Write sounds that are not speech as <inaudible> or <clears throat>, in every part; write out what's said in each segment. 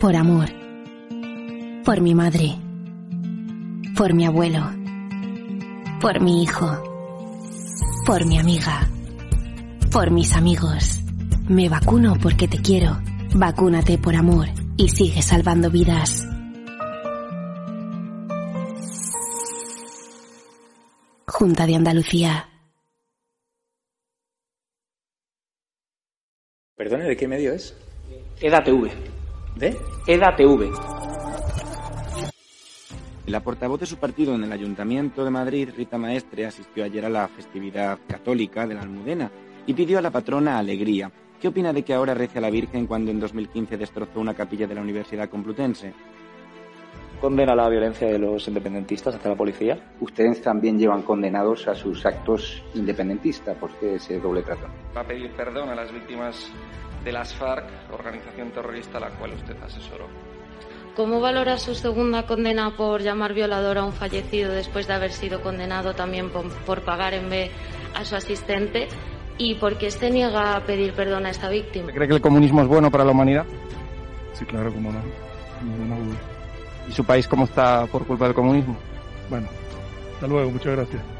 por amor, por mi madre, por mi abuelo, por mi hijo, por mi amiga, por mis amigos. Me vacuno porque te quiero. Vacúnate por amor y sigue salvando vidas. Junta de Andalucía. Perdone, ¿de qué medio es? EDATV. ¿De? EDATV. La portavoz de su partido en el Ayuntamiento de Madrid, Rita Maestre, asistió ayer a la festividad católica de la Almudena y pidió a la patrona alegría. ¿Qué opina de que ahora rece a la Virgen cuando en 2015 destrozó una capilla de la Universidad Complutense? condena la violencia de los independentistas hacia la policía? Ustedes también llevan condenados a sus actos independentistas. ¿Por qué ese doble trato? Va a pedir perdón a las víctimas de las FARC, organización terrorista a la cual usted asesoró. ¿Cómo valora su segunda condena por llamar violador a un fallecido después de haber sido condenado también por, por pagar en B a su asistente? ¿Y por qué se niega a pedir perdón a esta víctima? ¿Cree que el comunismo es bueno para la humanidad? Sí, claro, cómo no. Ninguna duda. ¿Y su país cómo está por culpa del comunismo? Bueno, hasta luego, muchas gracias.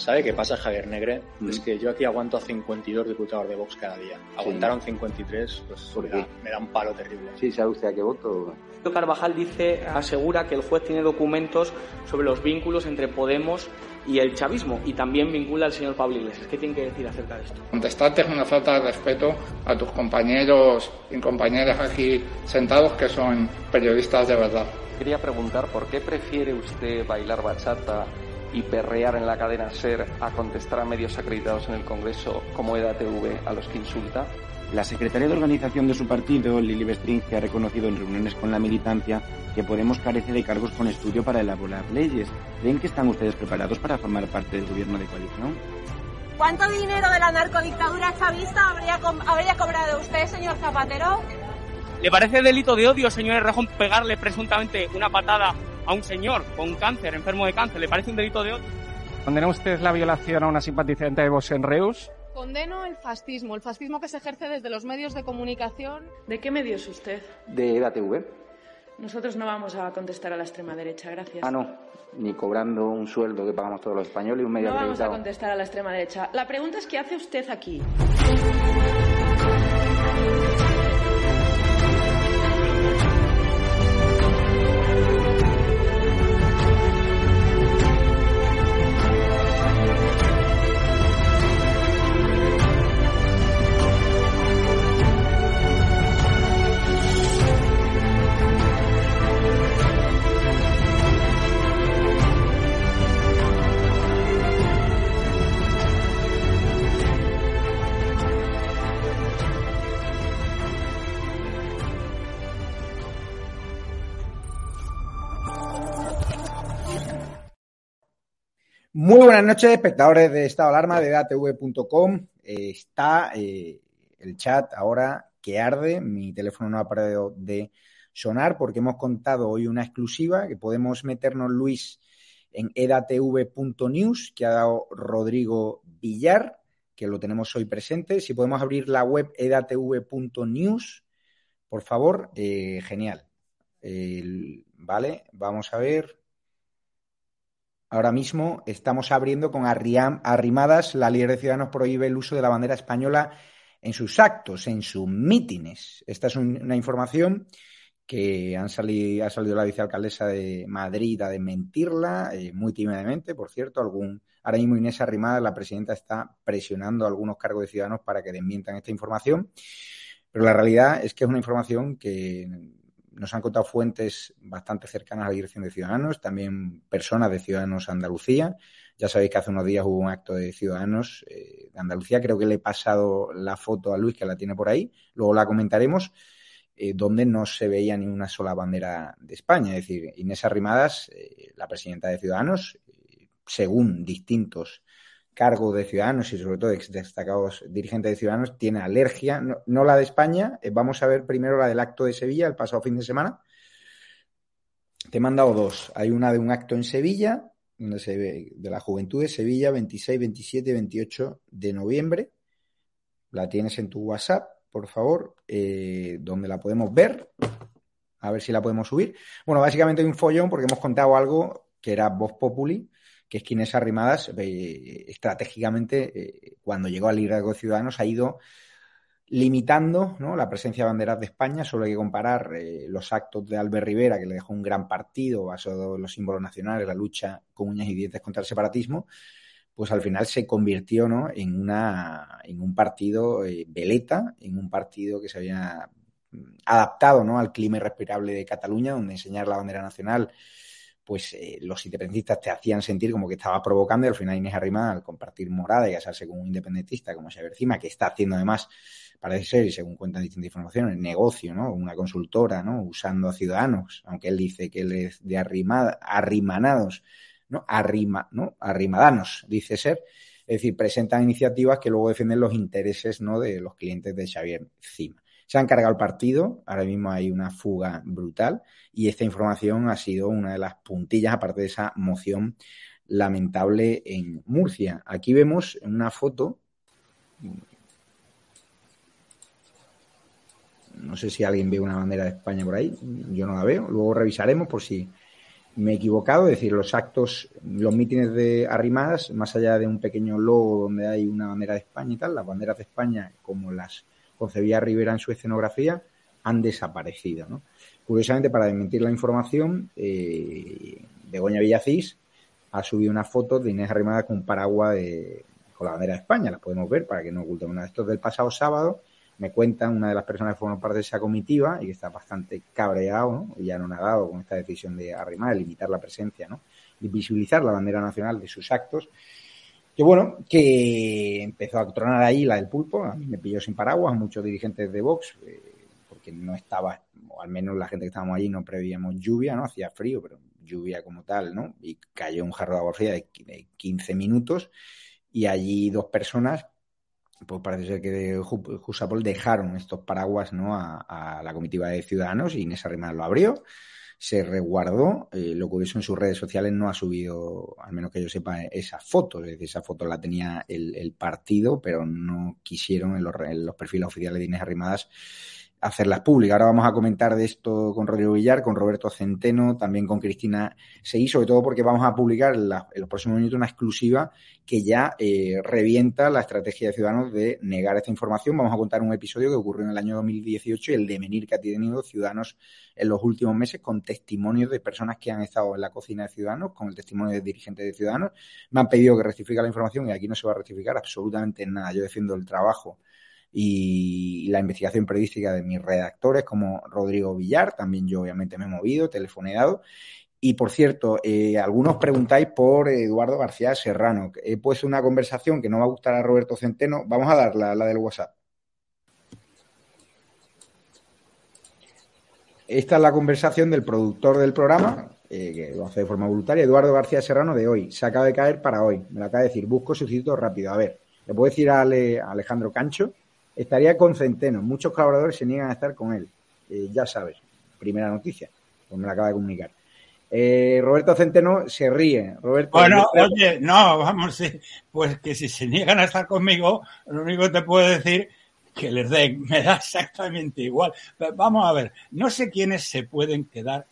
¿Sabe qué pasa, Javier Negre? Mm. Es que yo aquí aguanto a 52 diputados de Vox cada día. Aguantaron sí. 53 pues me da, me da, un palo terrible. Sí, ¿sabe usted a qué voto? Carvajal dice, asegura que el juez tiene documentos sobre los vínculos entre Podemos y el chavismo y también vincula al señor Pablo Iglesias. ¿Qué tiene que decir acerca de esto? Contestarte es una falta de respeto a tus compañeros y compañeras aquí sentados que son periodistas de verdad. Quería preguntar por qué prefiere usted bailar bachata y perrear en la cadena SER a contestar a medios acreditados en el Congreso como EDATV a los que insulta? La secretaria de organización de su partido, Lili Bestringe, ha reconocido en reuniones con la militancia que Podemos carece de cargos con estudio para elaborar leyes. ¿Creen que están ustedes preparados para formar parte del gobierno de coalición? ¿Cuánto dinero de la narcodictadura chavista habría, habría cobrado usted, señor Zapatero? ¿Le parece delito de odio, señor Rejón, pegarle presuntamente una patada a un señor con cáncer, enfermo de cáncer? ¿Le parece un delito de odio? ¿Condena usted la violación a una simpatizante de Vox en Reus? Condeno el fascismo, el fascismo que se ejerce desde los medios de comunicación. ¿De qué medio es usted? De EDATV. Nosotros no vamos a contestar a la extrema derecha, gracias. Ah, no, ni cobrando un sueldo que pagamos todos los españoles y un medio No acreditado. vamos a contestar a la extrema derecha. La pregunta es ¿qué hace usted aquí? Buenas noches, espectadores de Estado Alarma de datv.com. Eh, está eh, el chat ahora que arde. Mi teléfono no ha parado de sonar porque hemos contado hoy una exclusiva que podemos meternos, Luis, en edatv.news que ha dado Rodrigo Villar, que lo tenemos hoy presente. Si podemos abrir la web edatv.news, por favor, eh, genial. vale, vamos a ver. Ahora mismo estamos abriendo con Arrimadas, la líder de Ciudadanos prohíbe el uso de la bandera española en sus actos, en sus mítines. Esta es una información que salido, ha salido la vicealcaldesa de Madrid a desmentirla, eh, muy tímidamente, por cierto. Algún, ahora mismo Inés Arrimada, la presidenta, está presionando a algunos cargos de ciudadanos para que desmientan esta información. Pero la realidad es que es una información que nos han contado fuentes bastante cercanas a la Dirección de Ciudadanos, también personas de Ciudadanos Andalucía. Ya sabéis que hace unos días hubo un acto de Ciudadanos eh, de Andalucía. Creo que le he pasado la foto a Luis, que la tiene por ahí. Luego la comentaremos. Eh, donde no se veía ni una sola bandera de España. Es decir, Inés Arrimadas, eh, la presidenta de Ciudadanos, según distintos cargos de Ciudadanos y sobre todo destacados dirigentes de Ciudadanos, tiene alergia, no, la de España, vamos a ver primero la del acto de Sevilla el pasado fin de semana. Te he mandado dos. Hay una de un acto en Sevilla, de la Juventud de Sevilla, 26, 27 y 28 de noviembre. La tienes en tu WhatsApp, por favor, eh, donde la podemos ver. A ver si la podemos subir. Bueno, básicamente hay un follón porque hemos contado algo que era Voz Populi, que es quienes Arrimadas, eh, estratégicamente, eh, cuando llegó al liderazgo de Ciudadanos, ha ido limitando la presencia de banderas de España. Solo hay que comparar eh, los actos de Albert Rivera, que le dejó un gran partido basado en los símbolos nacionales, la lucha con uñas y dientes contra el separatismo, pues al final se convirtió en, una, en un partido eh, veleta, en un partido que se había mm, adaptado ¿no? al clima irrespirable de Cataluña, donde enseñar la bandera nacional pues eh, los independentistas te hacían sentir como que estaba provocando y al final Inés Arrima, al compartir morada y casarse con un independentista como Xavier Cima, que está haciendo además parece ser, y según cuentan distintas informaciones, negocio, ¿no? Una consultora, ¿no? Usando a ciudadanos, aunque él dice que él es de arrimada, arrimanados, ¿no? Arrima, ¿no? Arrimadanos, dice ser. Es decir, presentan iniciativas que luego defienden los intereses, ¿no? De los clientes de Xavier Cima. Se han cargado el partido, ahora mismo hay una fuga brutal y esta información ha sido una de las puntillas, aparte de esa moción lamentable en Murcia. Aquí vemos una foto No sé si alguien ve una bandera de España por ahí, yo no la veo. Luego revisaremos por si me he equivocado. Es decir, los actos, los mítines de arrimadas, más allá de un pequeño logo donde hay una bandera de España y tal, las banderas de España, como las concebía Rivera en su escenografía, han desaparecido. ¿no? Curiosamente, para desmentir la información, eh, Begoña Villacís ha subido una foto de Inés Arrimada con un paraguas de, con la bandera de España. Las podemos ver para que no oculten una de estos del pasado sábado me cuentan una de las personas que forman parte de esa comitiva y que está bastante cabreado ¿no? y ya no ha dado con esta decisión de arrimar, de limitar la presencia ¿no? y visibilizar la bandera nacional de sus actos. Que bueno, que empezó a tronar ahí la del pulpo, a mí me pilló sin paraguas, muchos dirigentes de Vox, eh, porque no estaba, o al menos la gente que estábamos allí no prevíamos lluvia, ¿no? Hacía frío, pero lluvia como tal, ¿no? Y cayó un jarro de agua fría de 15 minutos y allí dos personas pues parece ser que de Jusapol dejaron estos paraguas ¿no? a, la comitiva de Ciudadanos y Inés Arrimadas lo abrió, se resguardó. Eh, lo curioso en sus redes sociales no ha subido, al menos que yo sepa, esa foto. Es decir, esa foto la tenía el, partido, pero no quisieron en los, en los perfiles oficiales de Inés Arrimadas hacerlas públicas. Ahora vamos a comentar de esto con Rodrigo Villar, con Roberto Centeno, también con Cristina Seguí, sobre todo porque vamos a publicar en, los próximos minutos una exclusiva que ya eh, revienta la estrategia de Ciudadanos de negar esta información. Vamos a contar un episodio que ocurrió en el año 2018 y el devenir que ha tenido Ciudadanos en los últimos meses con testimonios de personas que han estado en la cocina de Ciudadanos, con el testimonio de dirigentes de Ciudadanos. Me han pedido que rectifique la información y aquí no se va a rectificar absolutamente nada. Yo defiendo el trabajo y la investigación periodística de mis redactores como Rodrigo Villar, también yo obviamente me he movido, telefoneado. Y por cierto, eh, algunos preguntáis por Eduardo García Serrano. He puesto una conversación que no va a gustar a Roberto Centeno. Vamos a dar la, del WhatsApp. Esta es la conversación del productor del programa, eh, que lo hace de forma voluntaria, Eduardo García Serrano, de hoy. Se acaba de caer para hoy. Me lo acaba de decir. Busco sustituto rápido. A ver, le puedo decir a Alejandro Cancho estaría con Centeno. Muchos colaboradores se niegan a estar con él. Eh, ya sabes, primera noticia, pues me la acaba de comunicar. Eh, Roberto Centeno se ríe. Roberto, bueno, oye, no, vamos, pues que si se niegan a estar conmigo, lo único que te puedo decir que les den, <laughs> me da exactamente igual. vamos a ver, no sé quiénes se pueden quedar,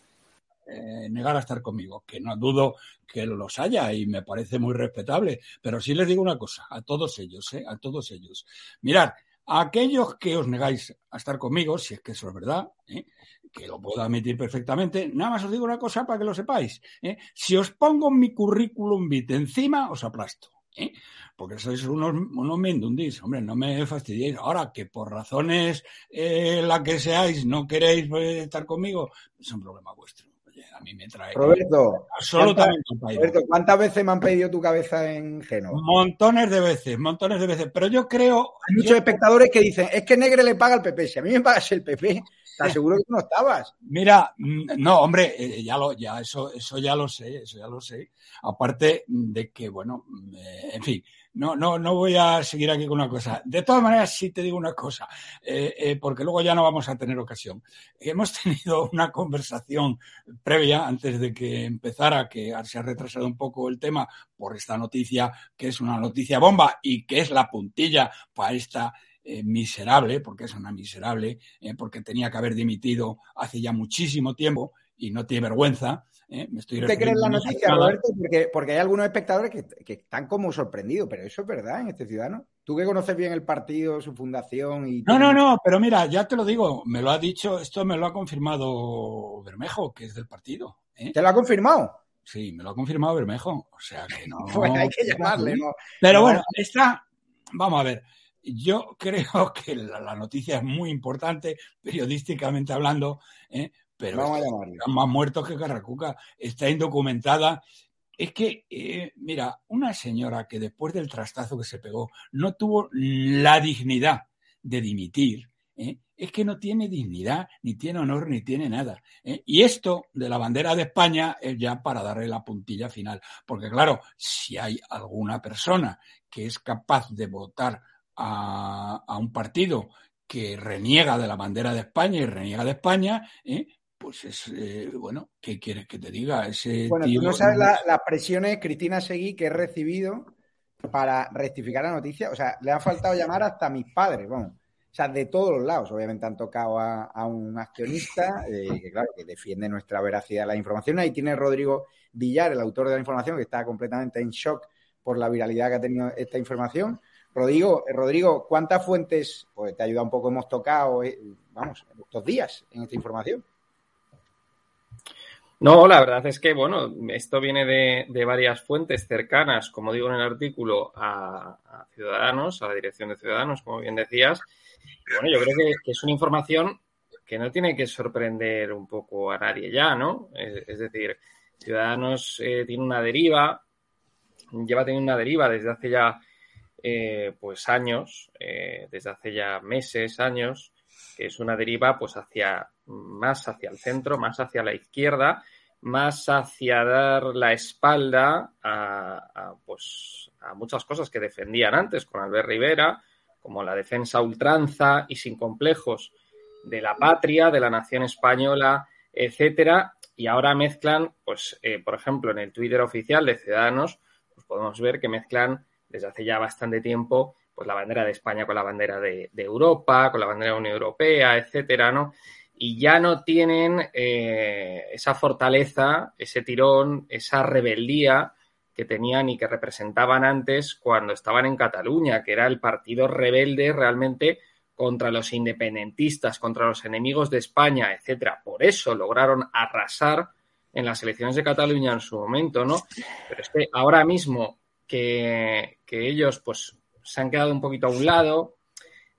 eh, negar a estar conmigo, que no dudo que los haya y me parece muy respetable, pero sí les digo una cosa, a todos ellos, a todos ellos. Mirad, aquellos que os negáis a estar conmigo, si es que eso es verdad, ¿eh? que lo puedo admitir perfectamente, nada más os digo una cosa para que lo sepáis. ¿eh? Si os pongo mi currículum vitae encima, os aplasto. ¿eh? Porque sois unos, unos mindundis, hombre, no me fastidiéis. Ahora que por razones la que seáis no queréis estar conmigo, es un problema vuestro. A mí me trae Roberto, absolutamente ¿cuántas, Roberto, ¿cuántas veces me han pedido tu cabeza en Génova? Montones de veces, montones de veces. Pero yo creo. Hay muchos yo- espectadores que dicen, es que Negre le paga al PP. Si a mí me pagas el PP, te <laughs> aseguro que tú no estabas. Mira, mm, no, hombre, eh, ya lo, ya eso, eso ya lo sé, eso ya lo sé. Aparte de que, bueno, mm, eh, en fin, no, no, no voy a seguir aquí con una cosa. De todas maneras, sí te digo una cosa, eh, eh, porque luego ya no vamos a tener ocasión. Hemos <laughs> tenido una conversación previa antes de que empezara, que se ha retrasado un poco el tema por esta noticia, que es una noticia bomba y que es la puntilla para esta eh, miserable, porque es una miserable, porque tenía que haber dimitido hace ya muchísimo tiempo y no tiene vergüenza. Eh, Me estoy ¿Tú te crees la noticia. Roberto? Porque, porque hay algunos espectadores que, que están como sorprendidos, pero eso es verdad en este ciudadano. Tú que conoces bien el partido, su fundación y... No, no, no, pero mira, ya te lo digo, me lo ha dicho, esto me lo ha confirmado Bermejo, que es del partido. ¿eh? ¿Te lo ha confirmado? Sí, me lo ha confirmado Bermejo, o sea que no. <laughs> Pues hay que llamarle, ¿no? Pero No. bueno, esta, vamos a ver, yo creo que la, la noticia es muy importante, periodísticamente hablando, ¿eh? Pero Vamos a está- llamarle. está más muertos que Carracuca, está indocumentada. Es que, eh, mira, una señora que después del trastazo que se pegó no tuvo la dignidad de dimitir, ¿eh? es que no tiene dignidad, ni tiene honor, ni tiene nada. ¿eh? Y esto de la bandera de España es ya para darle la puntilla final. Porque claro, si hay alguna persona que es capaz de votar a, a un partido que reniega de la bandera de España y reniega de España, ¿eh? Pues es, eh, bueno, ¿qué quieres que te diga? Ese Bueno, tío tú no sabes la- las presiones, Cristina Seguí, que he recibido para rectificar la noticia. O sea, le ha faltado llamar hasta a mis padres, vamos. O sea, de todos los lados. Obviamente han tocado a, a un accionista eh, que, claro, que defiende nuestra veracidad de la información. Ahí tiene Rodrigo Villar, el autor de la información, que está completamente en shock por la viralidad que ha tenido esta información. Rodrigo, eh, Rodrigo, ¿cuántas fuentes, pues te ayuda un poco, hemos tocado, eh, vamos, estos días en esta información? No, la verdad es que, bueno, esto viene de, de varias fuentes cercanas, como digo en el artículo, a, Ciudadanos, a la dirección de Ciudadanos, como bien decías. Bueno, yo creo que, es una información que no tiene que sorprender un poco a nadie ya, ¿no? Es, es decir, Ciudadanos eh, tiene una deriva, lleva teniendo una deriva desde hace ya, eh, pues, años, eh, desde hace ya meses, años, es una deriva pues hacia más hacia el centro, más hacia la izquierda, más hacia dar la espalda a, pues a muchas cosas que defendían antes con Albert Rivera, como la defensa ultranza y sin complejos de la patria, de la nación española, etcétera, y ahora mezclan, pues, eh, por ejemplo, en el Twitter oficial de Ciudadanos, pues podemos ver que mezclan desde hace ya bastante tiempo pues la bandera de España con la bandera de, Europa, con la bandera de la Unión Europea, etcétera, ¿no? Y ya no tienen eh, esa fortaleza, ese tirón, esa rebeldía que tenían y que representaban antes cuando estaban en Cataluña, que era el partido rebelde realmente contra los independentistas, contra los enemigos de España, etcétera. Por eso lograron arrasar en las elecciones de Cataluña en su momento, ¿no? Pero es que ahora mismo que, que ellos, pues, se han quedado un poquito a un lado.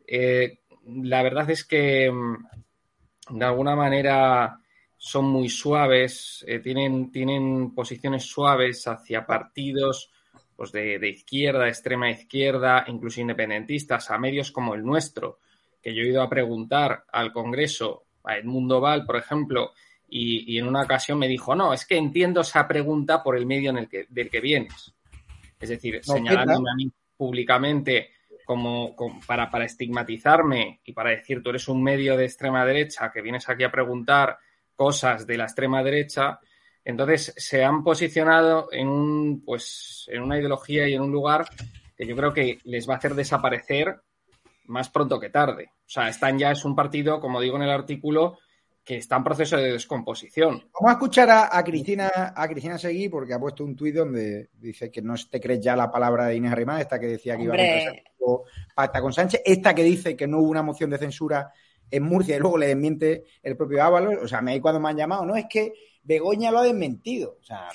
Eh, la verdad es que mm, de alguna manera son muy suaves, eh, tienen, tienen posiciones suaves hacia partidos pues de, de, izquierda, extrema izquierda, incluso independentistas, a medios como el nuestro, que yo he ido a preguntar al Congreso, a Edmundo Val, por ejemplo, y, y en una ocasión me dijo, no, es que entiendo esa pregunta por el medio en el que, del que vienes. Es decir, no, señalándome a mí públicamente como, para, para estigmatizarme y para decir tú eres un medio de extrema derecha que vienes aquí a preguntar cosas de la extrema derecha, entonces se han posicionado en un pues en una ideología y en un lugar que yo creo que les va a hacer desaparecer más pronto que tarde. O sea, están ya es un partido, como digo en el artículo, que está en proceso de descomposición. Vamos a escuchar a, a Cristina a Cristina Seguí porque ha puesto un tuit donde dice que no te crees ya la palabra de Inés Arrimadas, esta que decía que Hombre. iba a pacta con Sánchez, esta que dice que no hubo una moción de censura en Murcia y luego le desmiente el propio Ábalos. O sea, mí cuando me han llamado, no, es que Begoña lo ha desmentido. O sea,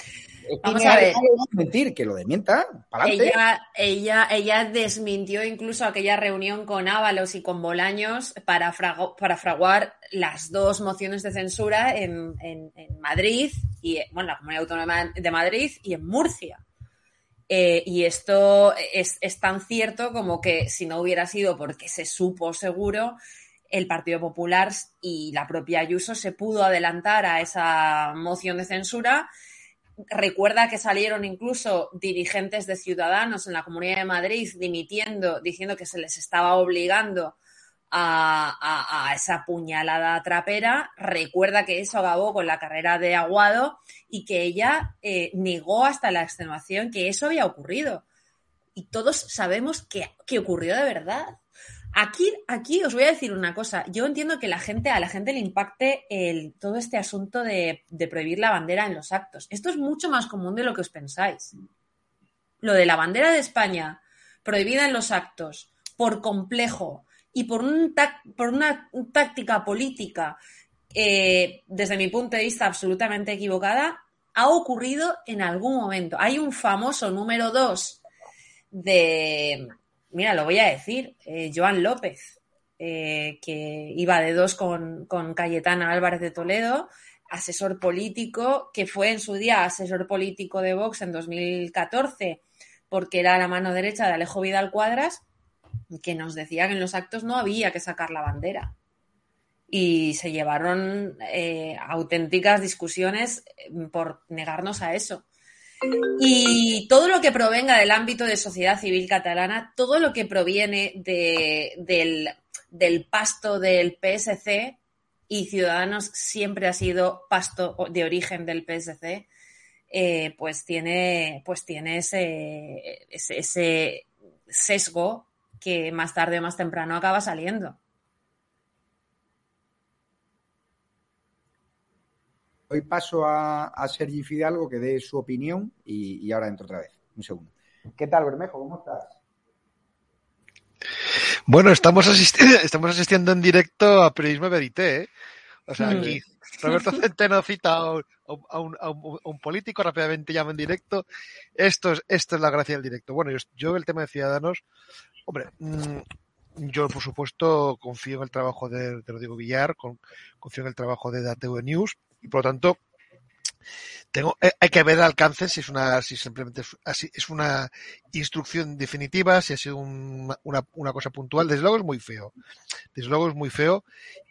Vamos Inés a ver. Desmentir, que lo desmienta. Ella, ella, ella desmintió incluso aquella reunión con Ábalos y con Bolaños para, frago- para fraguar las dos mociones de censura en, en- en Madrid, y bueno, la Comunidad Autónoma de Madrid y en Murcia. Eh, y esto es, es tan cierto como que si no hubiera sido porque se supo seguro, el Partido Popular y la propia Ayuso se pudo adelantar a esa moción de censura Recuerda que salieron incluso dirigentes de Ciudadanos en la Comunidad de Madrid dimitiendo, diciendo que se les estaba obligando a, esa puñalada trapera. Recuerda que eso acabó con la carrera de Aguado y que ella eh, negó hasta la extenuación que eso había ocurrido. Y todos sabemos que ocurrió de verdad. Aquí, aquí os voy a decir una cosa. Yo entiendo que la gente, a la gente le impacte el, todo este asunto de, prohibir la bandera en los actos. Esto es mucho más común de lo que os pensáis. Lo de la bandera de España prohibida en los actos por complejo y por, una táctica política, eh, desde mi punto de vista absolutamente equivocada, ha ocurrido en algún momento. Hay un famoso número dos de, mira, lo voy a decir, eh, Joan López, eh, que iba de dos con, con Cayetana Álvarez de Toledo, asesor político, que fue en su día asesor político de Vox en 2014, porque era la mano derecha de Alejo Vidal Cuadras, que nos decía que en los actos no había que sacar la bandera. Y se llevaron eh, auténticas discusiones por negarnos a eso. Y todo lo que provenga del ámbito de sociedad civil catalana, todo lo que proviene de- del, del pasto del PSC, y Ciudadanos siempre ha sido pasto de origen del PSC, eh, pues tiene, pues tiene ese sesgo que más tarde o más temprano acaba saliendo. Hoy paso a, a Sergi Fidalgo que dé su opinión y, y ahora entro otra vez. Un segundo. ¿Qué tal, Bermejo? ¿Cómo estás? Bueno, estamos, asisti- <laughs> estamos asistiendo en directo a Periodismo Verité, ¿eh? O sea, Mm. aquí Roberto Centeno cita a un, a un- a un- a un político, rápidamente llama en directo. Esto es, esto es la gracia del directo. Bueno, yo, yo el tema de Ciudadanos, hombre, mm, yo por supuesto confío en el trabajo de, de Rodrigo Villar, con- confío en el trabajo de DATV News por lo tanto tengo, eh, hay que ver el alcance si es una, si simplemente es, así, es una instrucción definitiva, si ha sido un- una, una cosa puntual. Desde luego es muy feo. Desde luego es muy feo.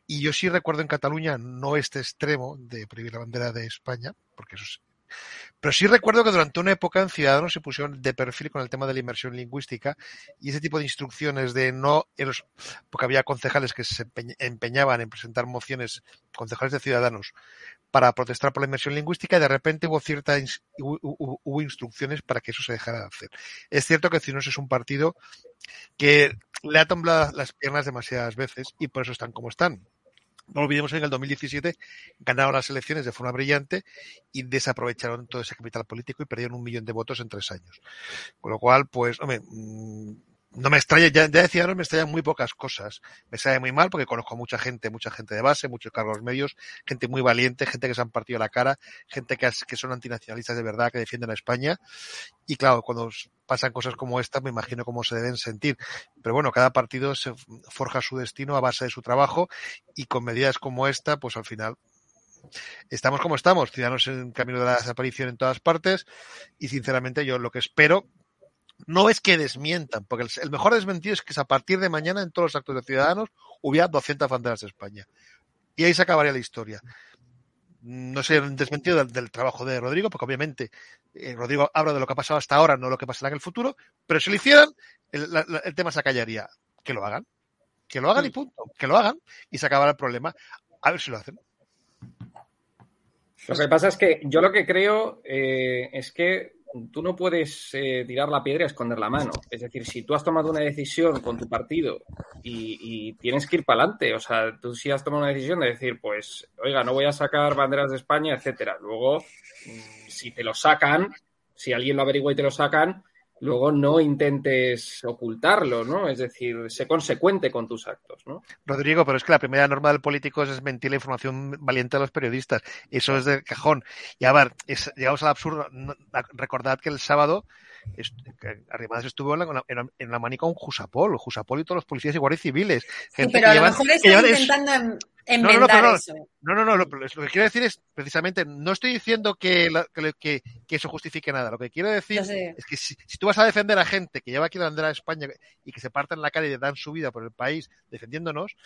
Y yo sí recuerdo en Cataluña, no este extremo de prohibir la bandera de España, porque eso es. Pero sí recuerdo que durante una época en Ciudadanos se pusieron de perfil con el tema de la inmersión lingüística y ese tipo de instrucciones de no, porque había concejales que se empeñ- empeñaban en presentar mociones, concejales de Ciudadanos, para protestar por la inmersión lingüística y de repente hubo cierta ins- hubo, hubo- hubo instrucciones para que eso se dejara de hacer. Es cierto que Ciudadanos es un partido que le ha temblado las piernas demasiadas veces y por eso están como están. No olvidemos que en el 2017 ganaron las elecciones de forma brillante y desaprovecharon todo ese capital político y perdieron un millón de votos en tres años. Con lo cual, pues, hombre, mm, no me extraña, ya, ya decía, no me extrañan muy pocas cosas. Me sale muy mal porque conozco mucha gente, mucha gente de base, muchos cargos medios, gente muy valiente, gente que se han partido la cara, gente que, que son antinacionalistas de verdad, que defienden a España. Y claro, cuando pasan cosas como esta, me imagino cómo se deben sentir. Pero bueno, cada partido se forja su destino a base de su trabajo y con medidas como esta, pues al final estamos como estamos, ciudadanos en camino de la desaparición en todas partes y sinceramente yo lo que espero no es que desmientan, porque el, el mejor desmentido es que a partir de mañana en todos los actos de ciudadanos hubiera 200 banderas de España. Y ahí se acabaría la historia. No sé un desmentido del, del trabajo de Rodrigo, porque obviamente eh, Rodrigo habla de lo que ha pasado hasta ahora, no lo que pasará en el futuro, pero si lo hicieran, el, la- el tema se acallaría. Que lo hagan. Que lo hagan y punto. Que lo hagan y se acabará el problema. A ver si lo hacen. Lo que pasa es que yo lo que creo eh, es que tú no puedes eh, tirar la piedra y esconder la mano. Es decir, si tú has tomado una decisión con tu partido y, y tienes que ir para adelante, o sea, tú sí has tomado una decisión de decir, pues, oiga, no voy a sacar banderas de España, etcétera. Luego, mm, si te lo sacan, si alguien lo averigua y te lo sacan, luego no intentes ocultarlo, ¿no? Es decir, sé consecuente con tus actos, ¿no? Rodrigo, pero es que la primera norma del político es mentir la información valiente a los periodistas. Eso es de cajón. Y a ver, es, llegamos al absurdo. No- recordad que el sábado Arrimadas estuvo en la, en la- en la manica con Jusapol, Jusapol y todos los policías y guardias civiles. Sí, pero a lo llevan- mejor que está llevan es- intentando em- no, no, no, no, eso. no, no, no, lo, lo que quiero decir es precisamente, no estoy diciendo que, la- que, que- que eso justifique nada. Lo que quiero decir es que si, si tú vas a defender a gente que lleva aquí la bandera de España y que se parten la calle y dan su vida por el país defendiéndonos,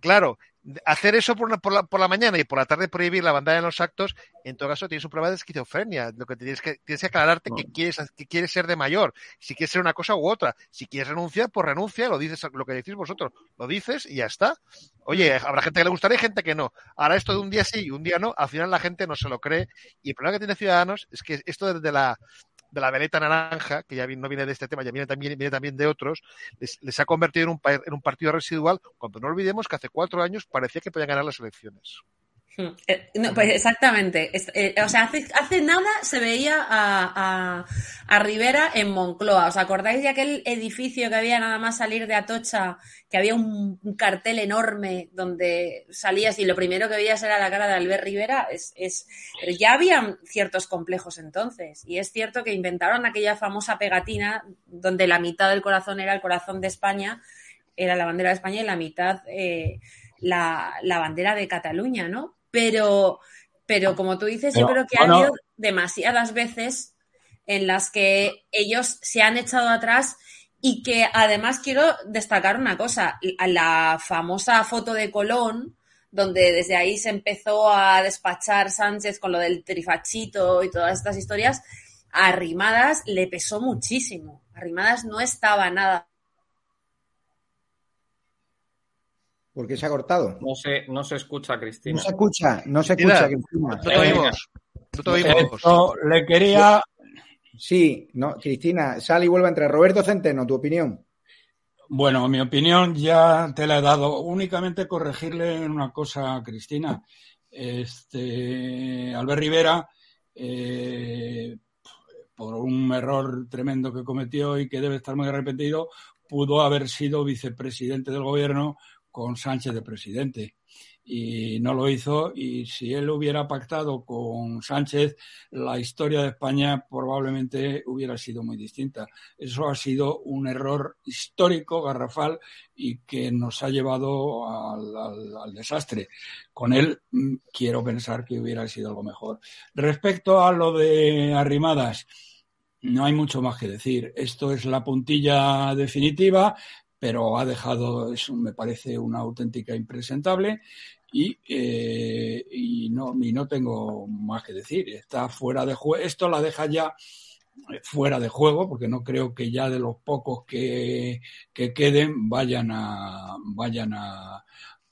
claro, hacer eso por, una- por, la, por la mañana y por la tarde prohibir la bandera en los actos, en todo caso tienes un problema de esquizofrenia. Lo que tienes que, tienes que aclararte que quieres, que quieres ser de mayor, si quieres ser una cosa u otra. Si quieres renunciar, pues renuncia, lo dices, lo que decís vosotros, lo dices y ya está. Oye, habrá gente que le gustaría gente que no. Ahora esto de un día sí y un día no, al final la gente no se lo cree. Y el problema que tiene Ciudadanos es que esto desde la de la veleta naranja, que ya no viene de este tema, ya viene también, viene también de otros, les, ha convertido en un, en un partido residual, cuando no olvidemos que hace cuatro años parecía que podían ganar las elecciones. Eh, no, pues exactamente. Eh, o sea, hace, hace nada se veía a, a, a Rivera en Moncloa. ¿Os acordáis de aquel edificio que había nada más salir de Atocha? Que había un, cartel enorme donde salías y lo primero que veías era la cara de Albert Rivera. Es, es, ya había ciertos complejos entonces. Y es cierto que inventaron aquella famosa pegatina donde la mitad del corazón era el corazón de España, era la bandera de España y la mitad eh, la, la bandera de Cataluña, ¿no? Pero, pero como tú dices, yo creo que bueno. ha habido demasiadas veces en las que ellos se han echado atrás y que además quiero destacar una cosa, la- famosa foto de Colón, donde desde ahí se empezó a despachar Sánchez con lo del trifachito y todas estas historias, Arrimadas le pesó muchísimo. Arrimadas no estaba nada ¿Por qué se ha cortado? No se, no se escucha, Cristina. No se escucha, no se escucha, Cristina. no te oímos. No te oímos. Esto le quería, Sí, no, Cristina, sal y vuelve a entrar. Roberto Centeno, tu opinión. bueno, mi opinión ya te la he dado. Únicamente corregirle una cosa a Cristina. Este, Albert Rivera, eh, por un error tremendo que cometió y que debe estar muy arrepentido, pudo haber sido vicepresidente del gobierno con Sánchez de presidente. Y no lo hizo. Y si él hubiera pactado con Sánchez, la historia de España probablemente hubiera sido muy distinta. Eso ha sido un error histórico, garrafal, y que nos ha llevado al, desastre. Con él mm, quiero pensar que hubiera sido algo mejor. Respecto a lo de Arrimadas, no hay mucho más que decir. Esto es la puntilla definitiva, pero ha dejado, eso me parece una auténtica impresentable y, eh, y, no, y no tengo más que decir. Está fuera de juego. Esto la deja ya eh, fuera de juego, porque no creo que ya de los pocos que, que queden vayan a vayan a, a,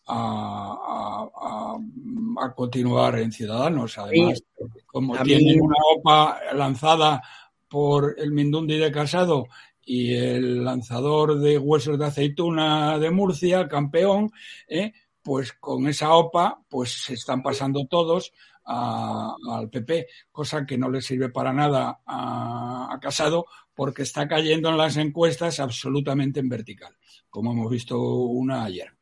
a- a- a continuar en Ciudadanos. Además, como mí- tienen una OPA lanzada por el Mindundi de Casado y el lanzador de huesos de aceituna de Murcia, campeón, ¿eh? pues con esa OPA pues se están pasando todos a- al PP, cosa que no le sirve para nada a, a Casado porque está cayendo en las encuestas absolutamente en vertical, como hemos visto una ayer.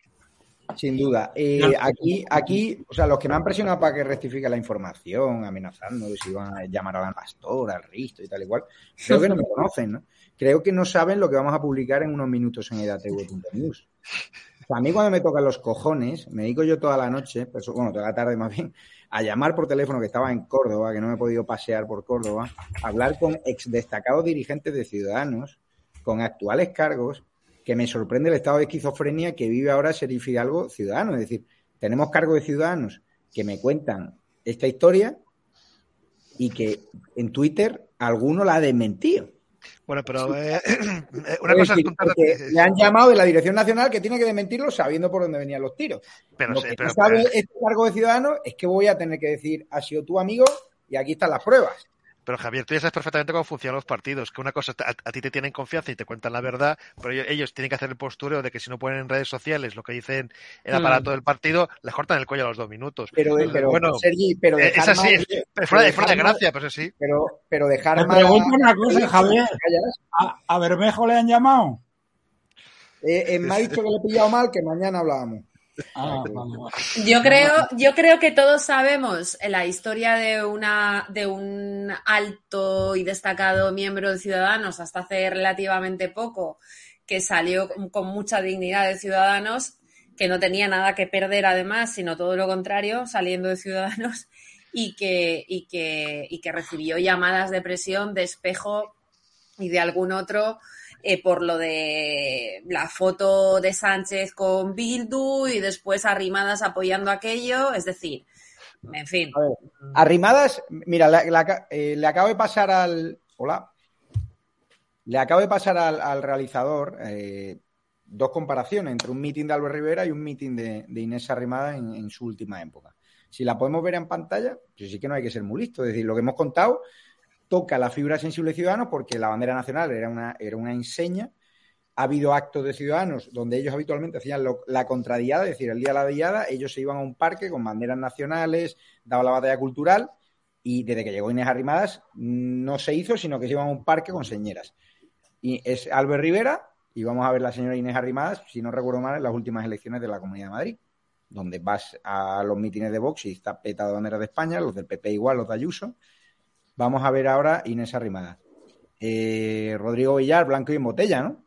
Sin duda. Eh, aquí, aquí, o sea, los que me han presionado para que rectifique la información, amenazando si iban a llamar a la pastora, al Risto y tal y cual, creo que no me conocen, ¿no? Creo que no saben lo que vamos a publicar en unos minutos en edatv.news. O sea, a mí cuando me tocan los cojones, me dedico yo toda la noche, pues, bueno, toda la tarde más bien, a llamar por teléfono que estaba en Córdoba, que no me he podido pasear por Córdoba, a hablar con ex destacados dirigentes de Ciudadanos, con actuales cargos, que me sorprende el estado de esquizofrenia que vive ahora Serif Hidalgo ciudadano. Es decir, tenemos cargos de ciudadanos que me cuentan esta historia y que en Twitter alguno la ha desmentido. Bueno, pero <clears throat> eh, una Es cosa es decir, porque le han llamado de la Dirección Nacional que tiene que desmentirlo sabiendo por dónde venían los tiros. Pero Lo sí, que pero- no sabe pero- este cargo de ciudadano es que voy a tener que decir, ha sido tu amigo y aquí están las pruebas. Pero Javier, tú ya sabes perfectamente cómo funcionan los partidos, que una cosa, a, a ti te tienen confianza y te cuentan la verdad, pero ellos, ellos tienen que hacer el postureo de que si no ponen en redes sociales lo que dicen el Mm. aparato del partido, les cortan el cuello a los dos minutos. Pero, pero bueno, Sergi, pero eh, dejar es así, mal- es- pero es fuera, de- fuera gracia, pero sí. Pero, pero dejar a- pregunto una cosa, Javier. callas. ¿A, a Bermejo le han llamado? Eh, eh, me ha dicho que le he pillado mal, que mañana hablábamos. Ah. Yo creo, yo creo que todos sabemos la historia de una de un alto y destacado miembro de Ciudadanos hasta hace relativamente poco, que salió con, con mucha dignidad de Ciudadanos, que no tenía nada que perder además, sino todo lo contrario, saliendo de Ciudadanos, <laughs> y que, y que, y que recibió llamadas de presión de espejo y de algún otro eh, por lo de la foto de Sánchez con Bildu y después arrimadas apoyando aquello, es decir, en fin. Arrimadas, mira, eh, le acabo de pasar al. Hola. Le acabo de pasar al, al realizador eh, dos comparaciones entre un meeting de Albert Rivera y un de, de Inés Arrimadas en, en su última época. Si la podemos ver en pantalla, pues sí que no hay que ser muy listo. Es decir, lo que hemos contado toca la fibra sensible de Ciudadanos porque la bandera nacional era una, era una enseña. Ha habido actos de ciudadanos donde ellos habitualmente hacían la contradiada, es decir, el día de la diada, ellos se iban a un parque con banderas nacionales, daba la batalla cultural y desde que llegó Inés Arrimadas no se hizo, sino que se iban a un parque con señeras. Y es Albert Rivera y vamos a ver la señora Inés Arrimadas, si no recuerdo mal, en las últimas elecciones de la Comunidad de Madrid, donde vas a los mítines de Vox y está petado de bandera de España, los del PP igual, los de Ayuso. Vamos a ver ahora Inés Arrimadas. Eh, Rodrigo Villar, blanco y en botella, ¿no?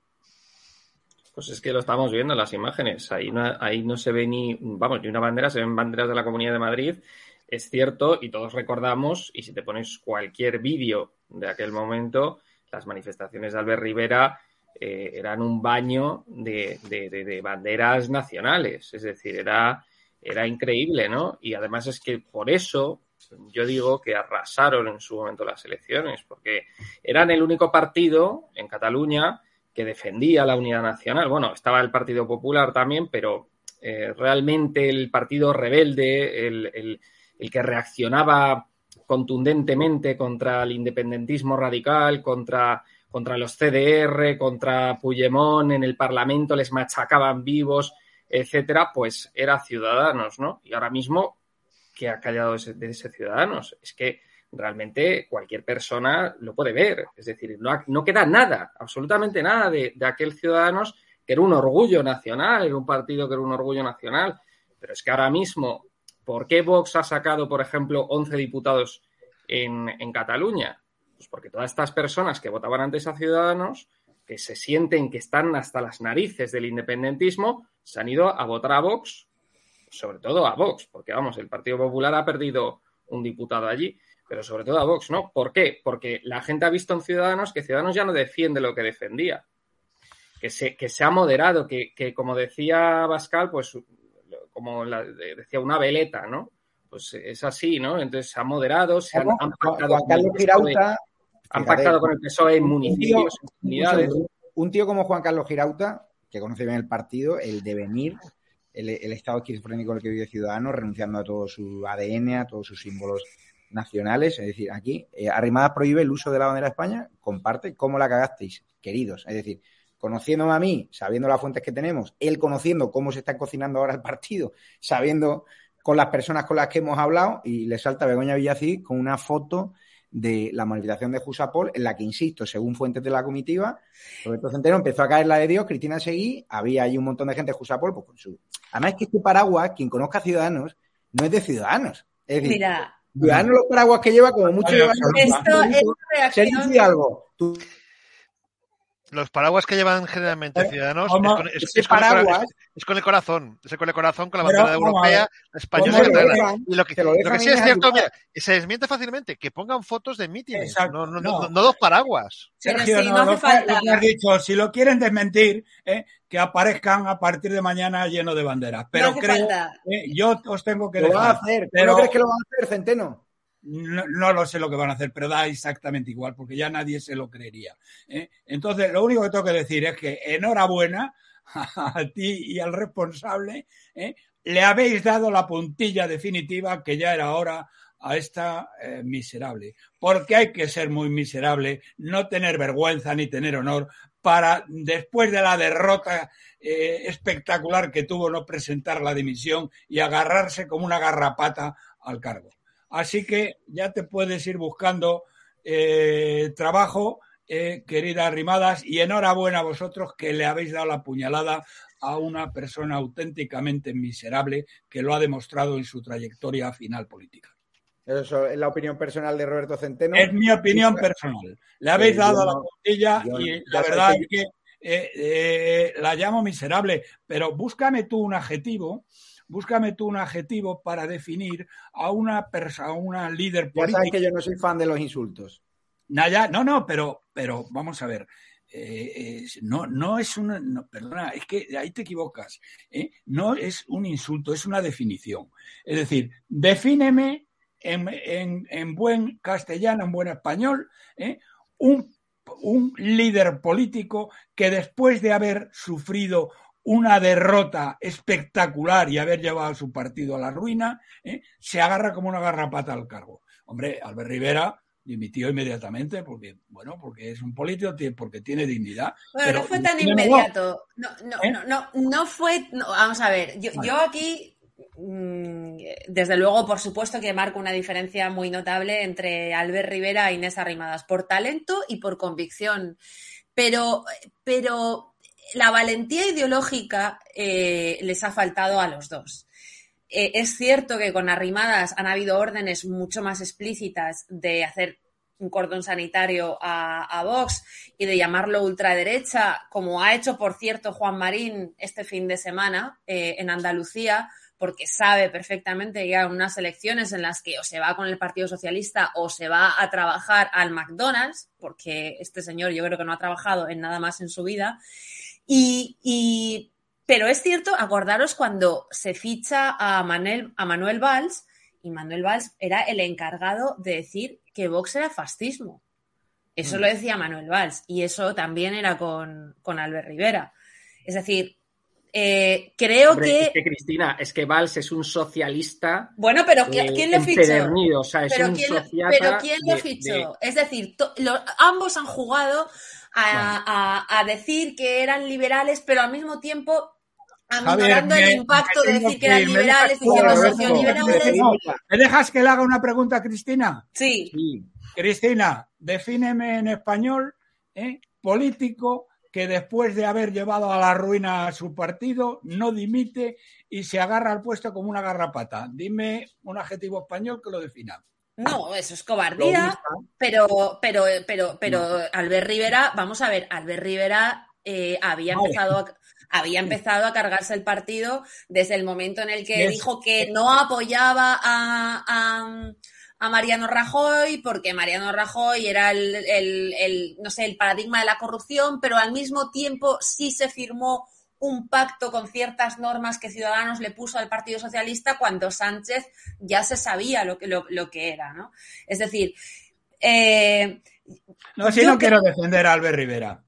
Pues es que lo estamos viendo en las imágenes. Ahí no, ahí no se ve ni, vamos, ni una bandera, se ven banderas de la Comunidad de Madrid. Es cierto, y todos recordamos, y si te pones cualquier vídeo de aquel momento, las manifestaciones de Albert Rivera eh, eran un baño de, de- de- de banderas nacionales. Es decir, era, era increíble, ¿no? Y además es que por eso yo digo que arrasaron en su momento las elecciones, porque eran el único partido en Cataluña que defendía la unidad nacional. Bueno, estaba el Partido Popular también, pero eh, realmente el partido rebelde, el, el- el que reaccionaba contundentemente contra el independentismo radical, contra, contra los CDR, contra Puigdemont en el Parlamento, les machacaban vivos, etcétera, pues era Ciudadanos, ¿no? Y ahora mismo, ¿qué ha callado de ese Ciudadanos? Es que realmente cualquier persona lo puede ver. Es decir, no, no queda nada, absolutamente nada de, de aquel Ciudadanos que era un orgullo nacional, era un partido que era un orgullo nacional. Pero es que ahora mismo, ¿por qué Vox ha sacado, por ejemplo, 11 diputados en, en Cataluña? Pues porque todas estas personas que votaban antes a Ciudadanos, que se sienten que están hasta las narices del independentismo, se han ido a votar a Vox, sobre todo a Vox, porque vamos, el Partido Popular ha perdido un diputado allí, pero sobre todo a Vox, ¿no? ¿Por qué? Porque la gente ha visto en Ciudadanos que Ciudadanos ya no defiende lo que defendía, que se, que se ha moderado, que, que como decía Pascal, pues como la- decía una veleta, ¿no? Pues es así, ¿no? Entonces se ha moderado, se han, han pactado Juan Carlos Girauta, han fíjate, pactado con el PSOE en tío- municipios, en comunidades. Un tío como Juan Carlos Girauta, que conoce bien el partido, el devenir, el, el estado esquizofrénico en el que vive Ciudadanos, renunciando a todo su ADN, a todos sus símbolos nacionales. Es decir, aquí, eh, Arrimadas prohíbe el uso de la bandera de España, comparte cómo la cagasteis, queridos. Es decir, conociéndome a mí, sabiendo las fuentes que tenemos, él conociendo cómo se está cocinando ahora el partido, sabiendo con las personas con las que hemos hablado, y le salta Begoña Villacís con una foto de la manifestación de Jusapol, en la que, insisto, según fuentes de la comitiva, Roberto Centeno empezó a caer la de Dios, Cristina Seguí, había ahí un montón de gente de Jusapol, pues con su... Además es que este paraguas, quien conozca a Ciudadanos, no es de Ciudadanos. Es decir, Mira, Ciudadanos los paraguas que lleva como mucho lleva... esto es una Sergio reacción. Tú- Los paraguas que llevan generalmente ciudadanos es con, es- Ese es con el cora- paraguas- es- es con el corazón, es con el corazón, con la bandera europea, española ¿cómo y lo catalana. Y lo que, lo lo que sí es cierto, mira, se desmiente fácilmente, que pongan fotos de mítines, no, no, no. no, no dos paraguas. Sergio, no, lo que has dicho, si lo quieren desmentir, eh, que aparezcan a partir de mañana lleno de banderas. Pero hace creo, falta. eh, yo os tengo que Lo dejar. van a hacer. ¿Tú pero no crees que lo van a hacer, Centeno? No, no lo sé lo que van a hacer, pero da exactamente igual, porque ya nadie se lo creería. ¿eh? Entonces, lo único que tengo que decir es que enhorabuena <laughs> a ti y al responsable, ¿eh? le habéis dado la puntilla definitiva que ya era hora a esta eh, miserable. Porque hay que ser muy miserable, no tener vergüenza ni tener honor para, después de la derrota espectacular que tuvo, no presentar la dimisión y agarrarse como una garrapata al cargo. Así que ya te puedes ir buscando eh, trabajo, eh, querida Rimadas, y enhorabuena a vosotros que le habéis dado la puñalada a una persona auténticamente miserable que lo ha demostrado en su trayectoria final política. Eso es la opinión personal de Roberto Centeno. Es mi opinión personal. Le habéis dado la puntilla y la verdad es que eh, eh, la llamo miserable, pero búscame tú un adjetivo, búscame tú un adjetivo para definir a una persona, a una líder Ya política. sabes que yo no soy fan de los insultos. Naya, no, no, pero, pero vamos a ver. eh, es- no, no es una, no, perdona, es que ahí te equivocas. ¿eh? No es un insulto, es una definición. Es decir, defíneme en, en- en buen castellano, en buen español, ¿eh? un, un líder político que después de haber sufrido una derrota espectacular y haber llevado a su partido a la ruina, ¿eh? se agarra como una garrapata al cargo. Hombre, Albert Rivera dimitió inmediatamente porque, bueno, porque es un político, porque tiene dignidad. Bueno, pero no fue tan inmediato. No, no, ¿Eh? no, no, no fue. no, vamos a ver, yo, Vale. yo aquí, mm, desde luego, por supuesto que marco una diferencia muy notable entre Albert Rivera e Inés Arrimadas, por talento y por convicción. Pero, pero la valentía ideológica eh, les ha faltado a los dos. Eh, es cierto que con Arrimadas han habido órdenes mucho más explícitas de hacer un cordón sanitario a, Vox y de llamarlo ultraderecha, como ha hecho, por cierto, Juan Marín este fin de semana eh, en Andalucía, porque sabe perfectamente que hay unas elecciones en las que o se va con el Partido Socialista o se va a trabajar al McDonald's, porque este señor yo creo que no ha trabajado en nada más en su vida. Y, y- pero es cierto, acordaros cuando se ficha a Manuel, a Manuel Valls, y Manuel Valls era el encargado de decir que Vox era fascismo. Eso Mm. lo decía Manuel Valls, y eso también era con, con Albert Rivera. Es decir, eh, creo Hombre, que... es que Cristina, es que Valls es un socialista. Bueno, pero ¿qui- eh, ¿quién lo fichó? empedernido, o sea, es pero, un ¿quién, pero ¿quién lo de- fichó? de- Es decir, lo- ambos han jugado a, a- a decir que eran liberales, pero al mismo tiempo aminorando el impacto me de decir que eran ir. ¿Me liberales, diciendo que- Roberto, socioliberales. no, ¿Me dejas que le haga una pregunta a Cristina? Sí. Cristina, defíneme en español, ¿eh? político que después de haber llevado a la ruina a su partido no dimite y se agarra al puesto como una garrapata. Dime un adjetivo español que lo defina. No, eso es cobardía, pero, pero, pero, pero Albert Rivera, vamos a ver, Albert Rivera eh, había Vale. empezado a, había empezado a cargarse el partido desde el momento en el que dijo que no apoyaba a, a, a Mariano Rajoy porque Mariano Rajoy era el, el- el, no sé, el paradigma de la corrupción, pero al mismo tiempo sí se firmó un pacto con ciertas normas que Ciudadanos le puso al Partido Socialista cuando Sánchez ya se sabía lo que, lo, lo que era, ¿no? Es decir, eh, No, si no quiero defender a Albert Rivera.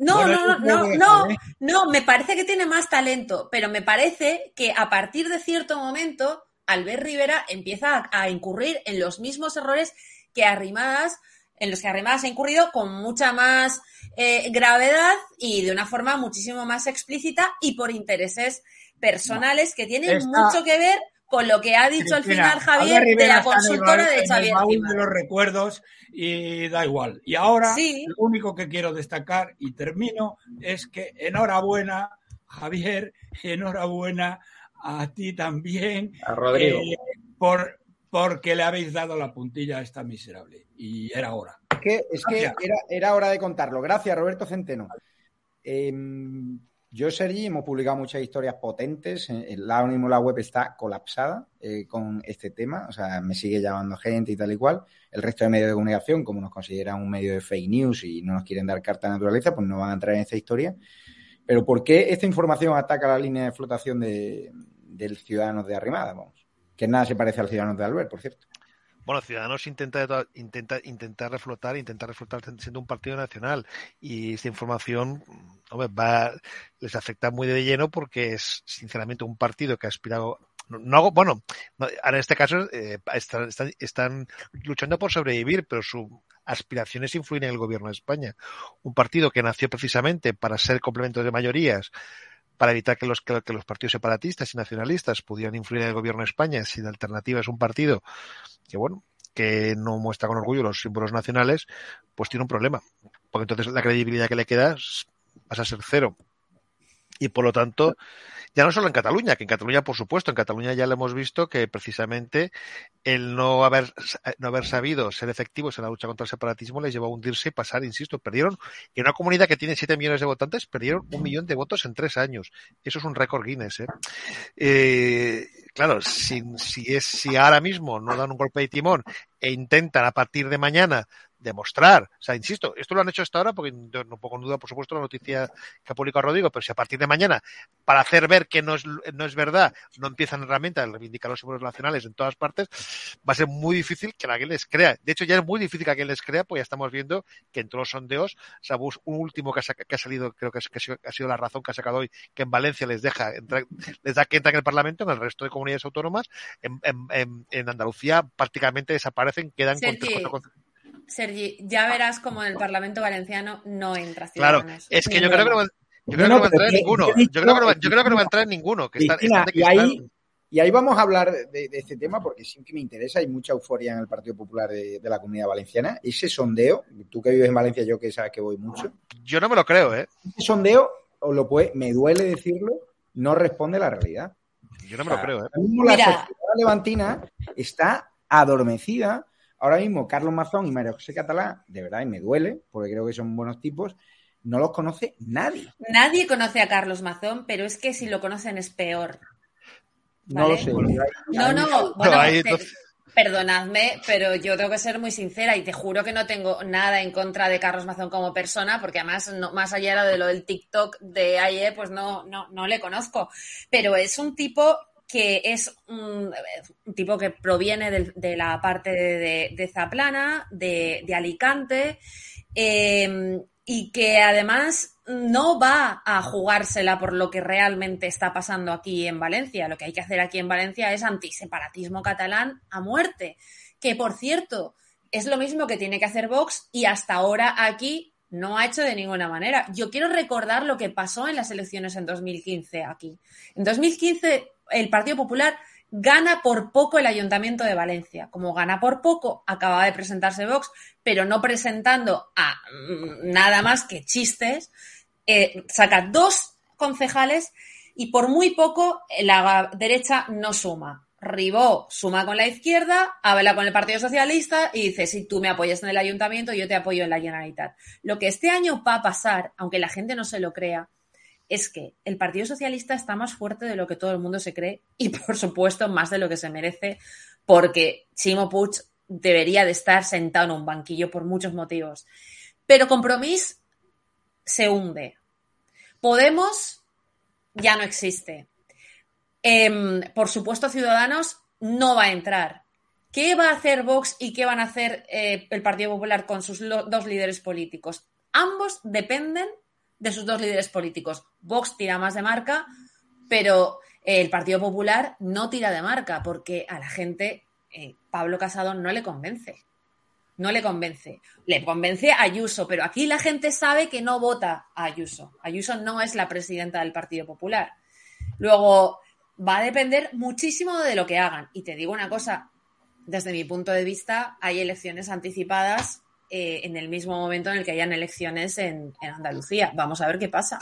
no, Bueno, no, no, no, ¿eh? no, me parece que tiene más talento, pero me parece que a partir de cierto momento, Albert Rivera empieza a, a incurrir en los mismos errores que Arrimadas, en los que Arrimadas ha incurrido con mucha más eh, gravedad y de una forma muchísimo más explícita y por intereses personales que tienen mucho que ver con lo que ha dicho al final Javier de la en el consultora de en el Xavier baúl Encima. de los recuerdos y da igual. Y ahora Sí. lo único que quiero destacar y termino es que enhorabuena, Javier, enhorabuena a ti también. A Rodrigo. eh, por, porque le habéis dado la puntilla a esta miserable. Y era hora. Es que, es que era, era hora de contarlo. Gracias, Roberto Centeno. Em, yo, Sergi, hemos publicado muchas historias potentes. El- Ahora mismo la web está colapsada eh, con este tema. O sea, me sigue llamando gente y tal y cual. El resto de medios de comunicación, como nos consideran un medio de fake news y no nos quieren dar carta de naturaleza, pues no van a entrar en esta historia. Pero ¿por qué esta información ataca la línea de flotación de, del Ciudadanos de Arrimada? Vamos. Que nada se parece al Ciudadanos de Albert, por cierto. Bueno, Ciudadanos intenta, intenta, intentar reflotar, intentar reflotar siendo un partido nacional. Y esta información hombre, va, les afecta muy de lleno porque es, sinceramente, un partido que ha aspirado no, no bueno, no, en este caso eh, están, están, están luchando por sobrevivir, pero su aspiración es influir en el gobierno de España. Un partido que nació precisamente para ser complemento de mayorías, para evitar que los, que, los partidos separatistas y nacionalistas pudieran influir en el gobierno de España, si la alternativa es un partido que, bueno, que no muestra con orgullo los símbolos nacionales, pues tiene un problema. Porque entonces la credibilidad que le queda pasa a ser cero. Y por lo tanto, ya no solo en Cataluña, que en Cataluña, por supuesto, en Cataluña ya lo hemos visto que precisamente el no haber, no haber sabido ser efectivos en la lucha contra el separatismo les llevó a hundirse y pasar, insisto, perdieron, en una comunidad que tiene 7 millones de votantes, perdieron un millón de votos en tres años. Eso es un récord Guinness, ¿eh? eh claro, si, si, es, si ahora mismo no dan un golpe de timón e intentan a partir de mañana demostrar, o sea, insisto, esto lo han hecho hasta ahora porque no pongo en duda, por supuesto, la noticia que ha publicado Rodrigo, pero si a partir de mañana, para hacer ver que no es, no es verdad, no empiezan a reivindicar los símbolos nacionales en todas partes, va a ser muy difícil que alguien les crea. De hecho, ya es muy difícil que alguien les crea, pues ya estamos viendo que en todos los sondeos, Sabus, un último que ha, que ha salido, creo que, ha sido la razón que ha sacado hoy, que en Valencia les deja entrar, les da que entran en el Parlamento, en el resto de comunidades autónomas, en, en, en Andalucía prácticamente desaparecen, quedan Sí, con tres, sí. cuatro, Sergi, ya verás como en el Parlamento Valenciano no entra Claro, Ciudadanos. es que yo creo que no, yo creo que no va a entrar en ninguno. yo creo que no va, dicho- yo creo que no va a entrar en ninguno. Que están, Cristina, están de y ahí, y ahí vamos a hablar de, de este tema porque sí que me interesa. Hay mucha euforia en el Partido Popular de, de la Comunidad Valenciana. Ese sondeo, tú que vives en Valencia, yo que sabes que voy mucho. Yo no me lo creo, ¿eh? Ese sondeo, os lo puede, me duele decirlo, no responde a la realidad. Yo no me lo creo, ¿eh? Ahora mismo la sociedad levantina está adormecida. Ahora mismo Carlos Mazón y María José Catalá, de verdad, y me duele, porque creo que son buenos tipos, no los conoce nadie. Nadie conoce a Carlos Mazón, pero es que si lo conocen es peor. No lo sé. No, no, bueno, te- entonces- perdonadme, pero yo tengo que ser muy sincera y te juro que no tengo nada en contra de Carlos Mazón como persona, porque además, no, más allá de lo del TikTok de ayer, pues no, no, no le conozco. Pero es un tipo que es un, tipo que proviene de, la parte de, de- Zaplana, de, de Alicante, eh, y que además no va a jugársela por lo que realmente está pasando aquí en Valencia. Lo que hay que hacer aquí en Valencia es antiseparatismo catalán a muerte. Que por cierto, es lo mismo que tiene que hacer Vox y hasta ahora aquí no ha hecho de ninguna manera. Yo quiero recordar lo que pasó en las elecciones en 2015 aquí. En 2015 el Partido Popular gana por poco el Ayuntamiento de Valencia. Como gana por poco, acaba de presentarse Vox, pero no presentando a mm, nada más que chistes, eh, saca dos concejales y por muy poco la derecha no suma. Ribó suma con la izquierda, habla con el Partido Socialista y dice, si tú me apoyas en el ayuntamiento, yo te apoyo en la Generalitat. Lo que este año va a pasar, aunque la gente no se lo crea, es que el Partido Socialista está más fuerte de lo que todo el mundo se cree y, <laughs> por supuesto, más de lo que se merece, porque Chimo Puig debería de estar sentado en un banquillo por muchos motivos. Pero Compromís se hunde. Podemos ya no existe. Em, por supuesto, Ciudadanos no va a entrar. ¿Qué va a hacer Vox y qué van a hacer eh, el Partido Popular con sus dos líderes políticos? Ambos dependen de sus dos líderes políticos. Vox tira más de marca, pero eh, el Partido Popular no tira de marca porque a la gente eh, Pablo Casado no le convence. No le convence. Le convence a Ayuso, pero aquí la gente sabe que no vota a Ayuso. Ayuso no es la presidenta del Partido Popular. Luego, va a depender muchísimo de lo que hagan. Y te digo una cosa, desde mi punto de vista, hay elecciones anticipadas eh, en el mismo momento en el que hayan elecciones en, en Andalucía. Vamos a ver qué pasa.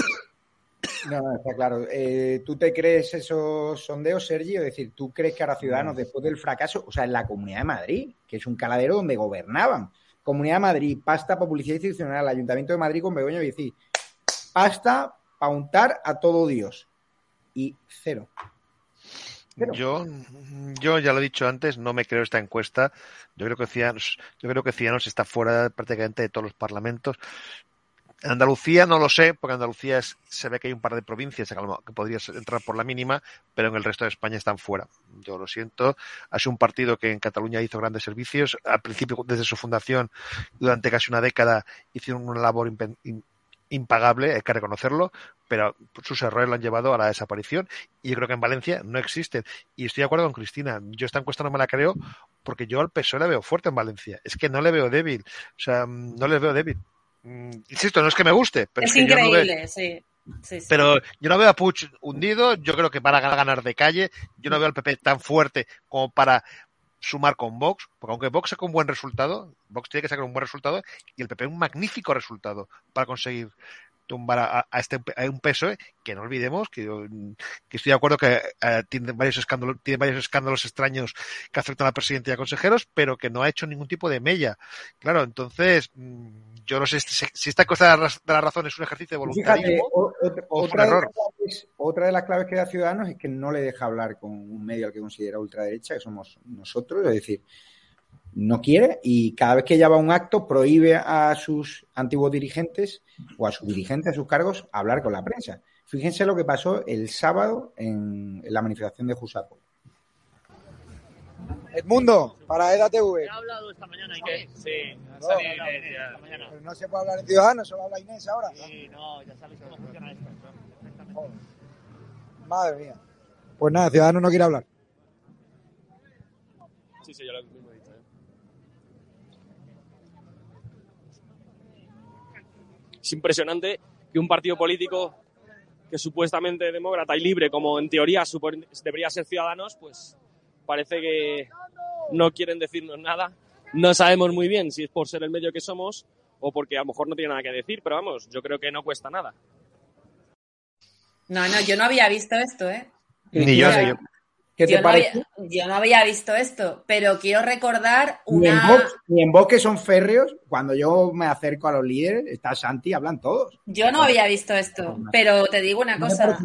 No, no, está claro. Eh, ¿Tú te crees esos sondeos, Sergio? Es decir, ¿tú crees que ahora Ciudadanos, después del fracaso, o sea, en la Comunidad de Madrid, que es un caladero donde gobernaban, Comunidad de Madrid, pasta para publicidad institucional, Ayuntamiento de Madrid con Begoña Vicí, pasta para untar a todo Dios. Y cero. Yo, yo ya lo he dicho antes, no me creo esta encuesta. Yo creo que Ciudadanos, yo creo que Ciudadanos está fuera prácticamente de todos los parlamentos. En Andalucía no lo sé, porque Andalucía es- se ve que hay un par de provincias que, a lo- que podrían entrar por la mínima, pero en el resto de España están fuera. Yo lo siento. Sido un partido que en Cataluña hizo grandes servicios. Al principio, desde su fundación, durante casi una década, hicieron una labor impagable, hay que reconocerlo, pero sus errores lo han llevado a la desaparición y yo creo que en Valencia no existen. Y estoy de acuerdo con Cristina, yo esta encuesta no me la creo porque yo al PSOE le veo fuerte en Valencia, es que no le veo débil, o sea, no les veo débil. Mm, Insisto, no es que me guste, pero es, que yo no veo- increíble, sí. Sí, sí. pero yo no veo a Puig hundido, yo creo que van a ganar de calle, yo no veo al PP tan fuerte como para sumar con Vox, porque aunque Vox saque un buen resultado, Vox tiene que sacar un buen resultado y el PP un magnífico resultado para conseguir tumbar a, a este a un PSOE que no olvidemos que, yo, que estoy de acuerdo que eh, tiene varios escándalos tiene varios escándalos extraños que afectan a la presidenta y a consejeros pero que no ha hecho ningún tipo de mella claro entonces mm, yo no sé si, esta cosa de la razón es un ejercicio de voluntarismo o- otra, o un otra de error. las claves, otra de las claves que da Ciudadanos es que no le deja hablar con un medio al que considera ultraderecha, que somos nosotros, es decir, no quiere y cada vez que ella va a un acto prohíbe a sus antiguos dirigentes o a sus dirigentes, a sus cargos, hablar con la prensa. Fíjense lo que pasó el sábado en, en la manifestación de Jusapo. Edmundo, para EDATV. He hablado esta mañana, Inés. Sí, ha No, salido no, Inés ya esta mañana. Pero no se puede hablar en Ciudadanos, solo habla Inés ahora. Sí, no, ya sabéis cómo funciona esto. Madre mía. Pues nada, Ciudadanos no quiere hablar. Sí, sí, yo lo mismo he dicho. ¿eh? Es impresionante que un partido político que supuestamente demócrata y libre, como en teoría debería ser Ciudadanos, pues parece que no quieren decirnos nada. No sabemos muy bien si es por ser el medio que somos o porque a lo mejor no tiene nada que decir, pero vamos, yo creo que no cuesta nada. No, no, yo no había visto esto, ¿eh? Ni yo, Mira, ni yo. ¿Qué te no parece? había, yo no había visto esto, pero quiero recordar Ni en, una... Ni en que son férreos, cuando yo me acerco a los líderes, está Santi, hablan todos. Yo no había visto esto, pero te digo una ¿No te cosa.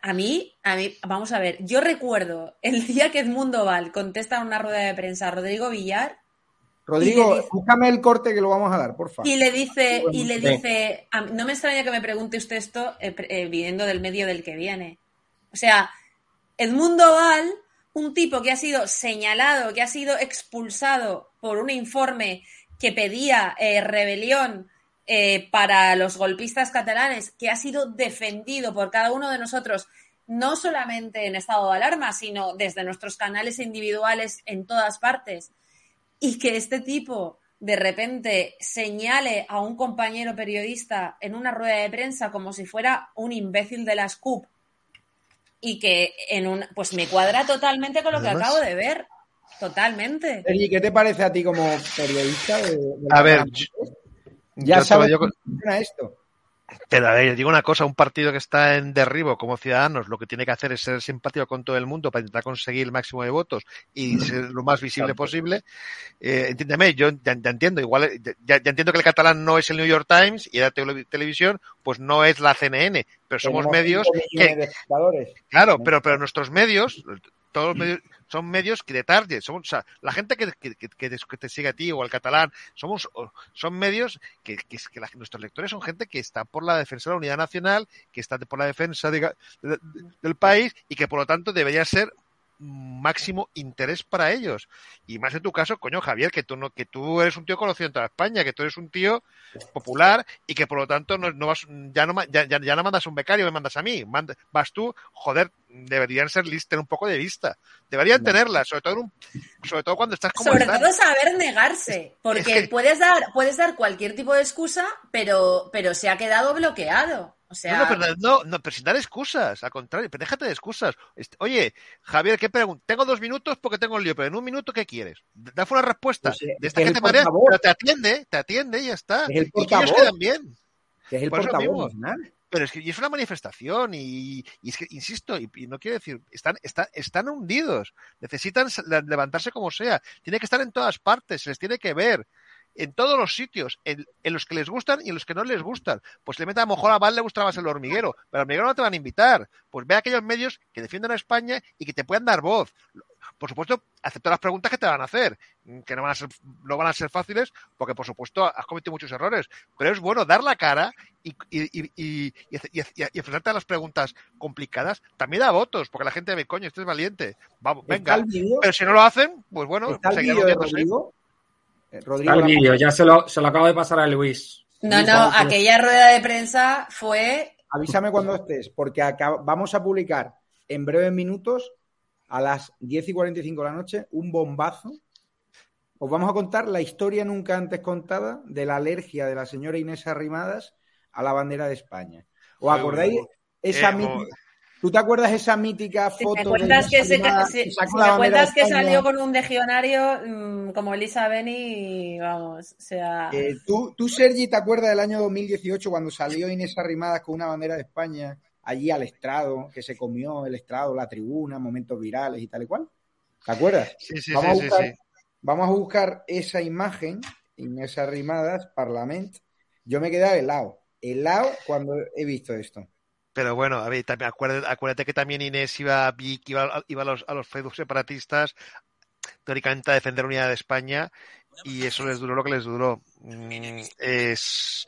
A mí, a mí, vamos a ver, yo recuerdo el <laughs> día que Edmundo Val contesta en una rueda de prensa a Rodrigo Villar Rodrigo, dice- búscame el corte que lo vamos a dar, por favor. y le dice, y le dice, a- no me extraña que me pregunte usted esto eh, eh, viniendo del medio del que viene. O sea, Edmundo Val, un tipo que ha sido señalado, que ha sido expulsado por un informe que pedía eh, rebelión eh, para los golpistas catalanes, que ha sido defendido por cada uno de nosotros, no solamente en estado de alarma, sino desde nuestros canales individuales en todas partes, y que este tipo de repente señale a un compañero periodista en una rueda de prensa como si fuera un imbécil de la SCUP y que en un pues me cuadra totalmente con lo que acabo de ver. Totalmente. Sergi, ¿qué te parece a ti como periodista? de- A ver, yo- ya yo sabes cómo funciona esto. Pero a ver, digo una cosa, un partido que está en derribo como Ciudadanos, lo que tiene que hacer es ser simpático con todo el mundo para intentar conseguir el máximo de votos y ser lo más visible posible. Eh, entiéndeme, yo ya, ya entiendo, igual ya, ya entiendo que el catalán no es el New York Times y la tele- televisión pues no es la CNN, pero somos medios que. Claro, pero, pero nuestros medios, todos los medios, son medios que de target, somos, o sea, la gente que, que, que- te- sigue a ti o al catalán, somos, son medios que, nuestros lectores son gente que está por la defensa de la unidad nacional, que está por la defensa del país y que por lo tanto debería ser máximo interés para ellos. Y más en tu caso, coño, Javier, que tú no, que tú eres un tío conocido en toda España, que tú eres un tío popular y que por lo tanto no, no vas, ya no ya, ya, ya no mandas un becario, me mandas a mí, vas tú, joder, deberían ser listos, tener un poco de vista. Deberían tenerla, sobre todo en un, sobre todo cuando estás como Sobre estás. todo saber negarse, porque Es que- puedes dar puedes dar cualquier tipo de excusa, pero pero se ha quedado bloqueado. O sea, No, no, pero no, no, pero sin dar excusas, al contrario, pero déjate de excusas. Este, Oye, Javier, ¿qué pregunta? Tengo dos minutos porque tengo el lío, pero en un minuto, ¿qué quieres? Dame una respuesta Pues, eh, de es esta que te marea, pero te atiende, te atiende y ya está. Es el y que ellos portavoz. quedan bien. Que es el Por eso portavoz. Pero es que y es una manifestación y, es que, insisto, y, no quiero decir, están, están, están hundidos, necesitan levantarse como sea, tiene que estar en todas partes, se les tiene que ver, en todos los sitios, en, los que les gustan y en los que no les gustan. Pues le meta a lo mejor a Val le gustaba más el hormiguero, pero al hormiguero no te van a invitar. Pues ve a aquellos medios que defienden a España y que te puedan dar voz. Por supuesto, acepta las preguntas que te van a hacer, que no van a ser, no van a ser fáciles, porque por supuesto has cometido muchos errores, pero es bueno dar la cara y, y, y, y, y, y- y enfrentarte a las preguntas complicadas. También da votos, porque la gente ve, coño, este es valiente. Vamos, venga. Pero si no lo hacen, pues bueno, ¿Está el seguirán vídeo de hundiéndose. Rodrigo? Eh, Rodrigo Está el vídeo, ya se lo, se lo acabo de pasar a Luis. No, Luis, no, vamos aquella rueda de prensa fue Avísame cuando estés, porque vamos a publicar en breves minutos, a las 10 y 45 de la noche, un bombazo. Os vamos a contar la historia nunca antes contada de la alergia de la señora Inés Arrimadas a la bandera de España. ¿Os acordáis uy, esa Eh, mítica? ¿Tú te acuerdas esa mítica Si foto me de cuentas Inés que, Arrimadas si- que si me cuentas de que salió con un legionario mm, como Elisa Beni, vamos, o sea... Eh, ¿tú, tú, Sergi, te acuerdas del año 2018 cuando salió Inés Arrimadas con una bandera de España allí al estrado, que se comió el estrado, la tribuna, momentos virales y tal y cual? ¿Te acuerdas? Sí, sí, vamos, sí, a buscar, sí. vamos a buscar esa imagen, Inés Arrimadas, Parlament. Yo me he quedado helado, helado cuando he visto esto. Pero bueno, a ver, también acuérdate, acuérdate que también Inés iba, vi que iba, a- iba a los, a los Facebook separatistas, teóricamente a defender la unidad de España, y eso les duró lo que les duró. Mm, Es...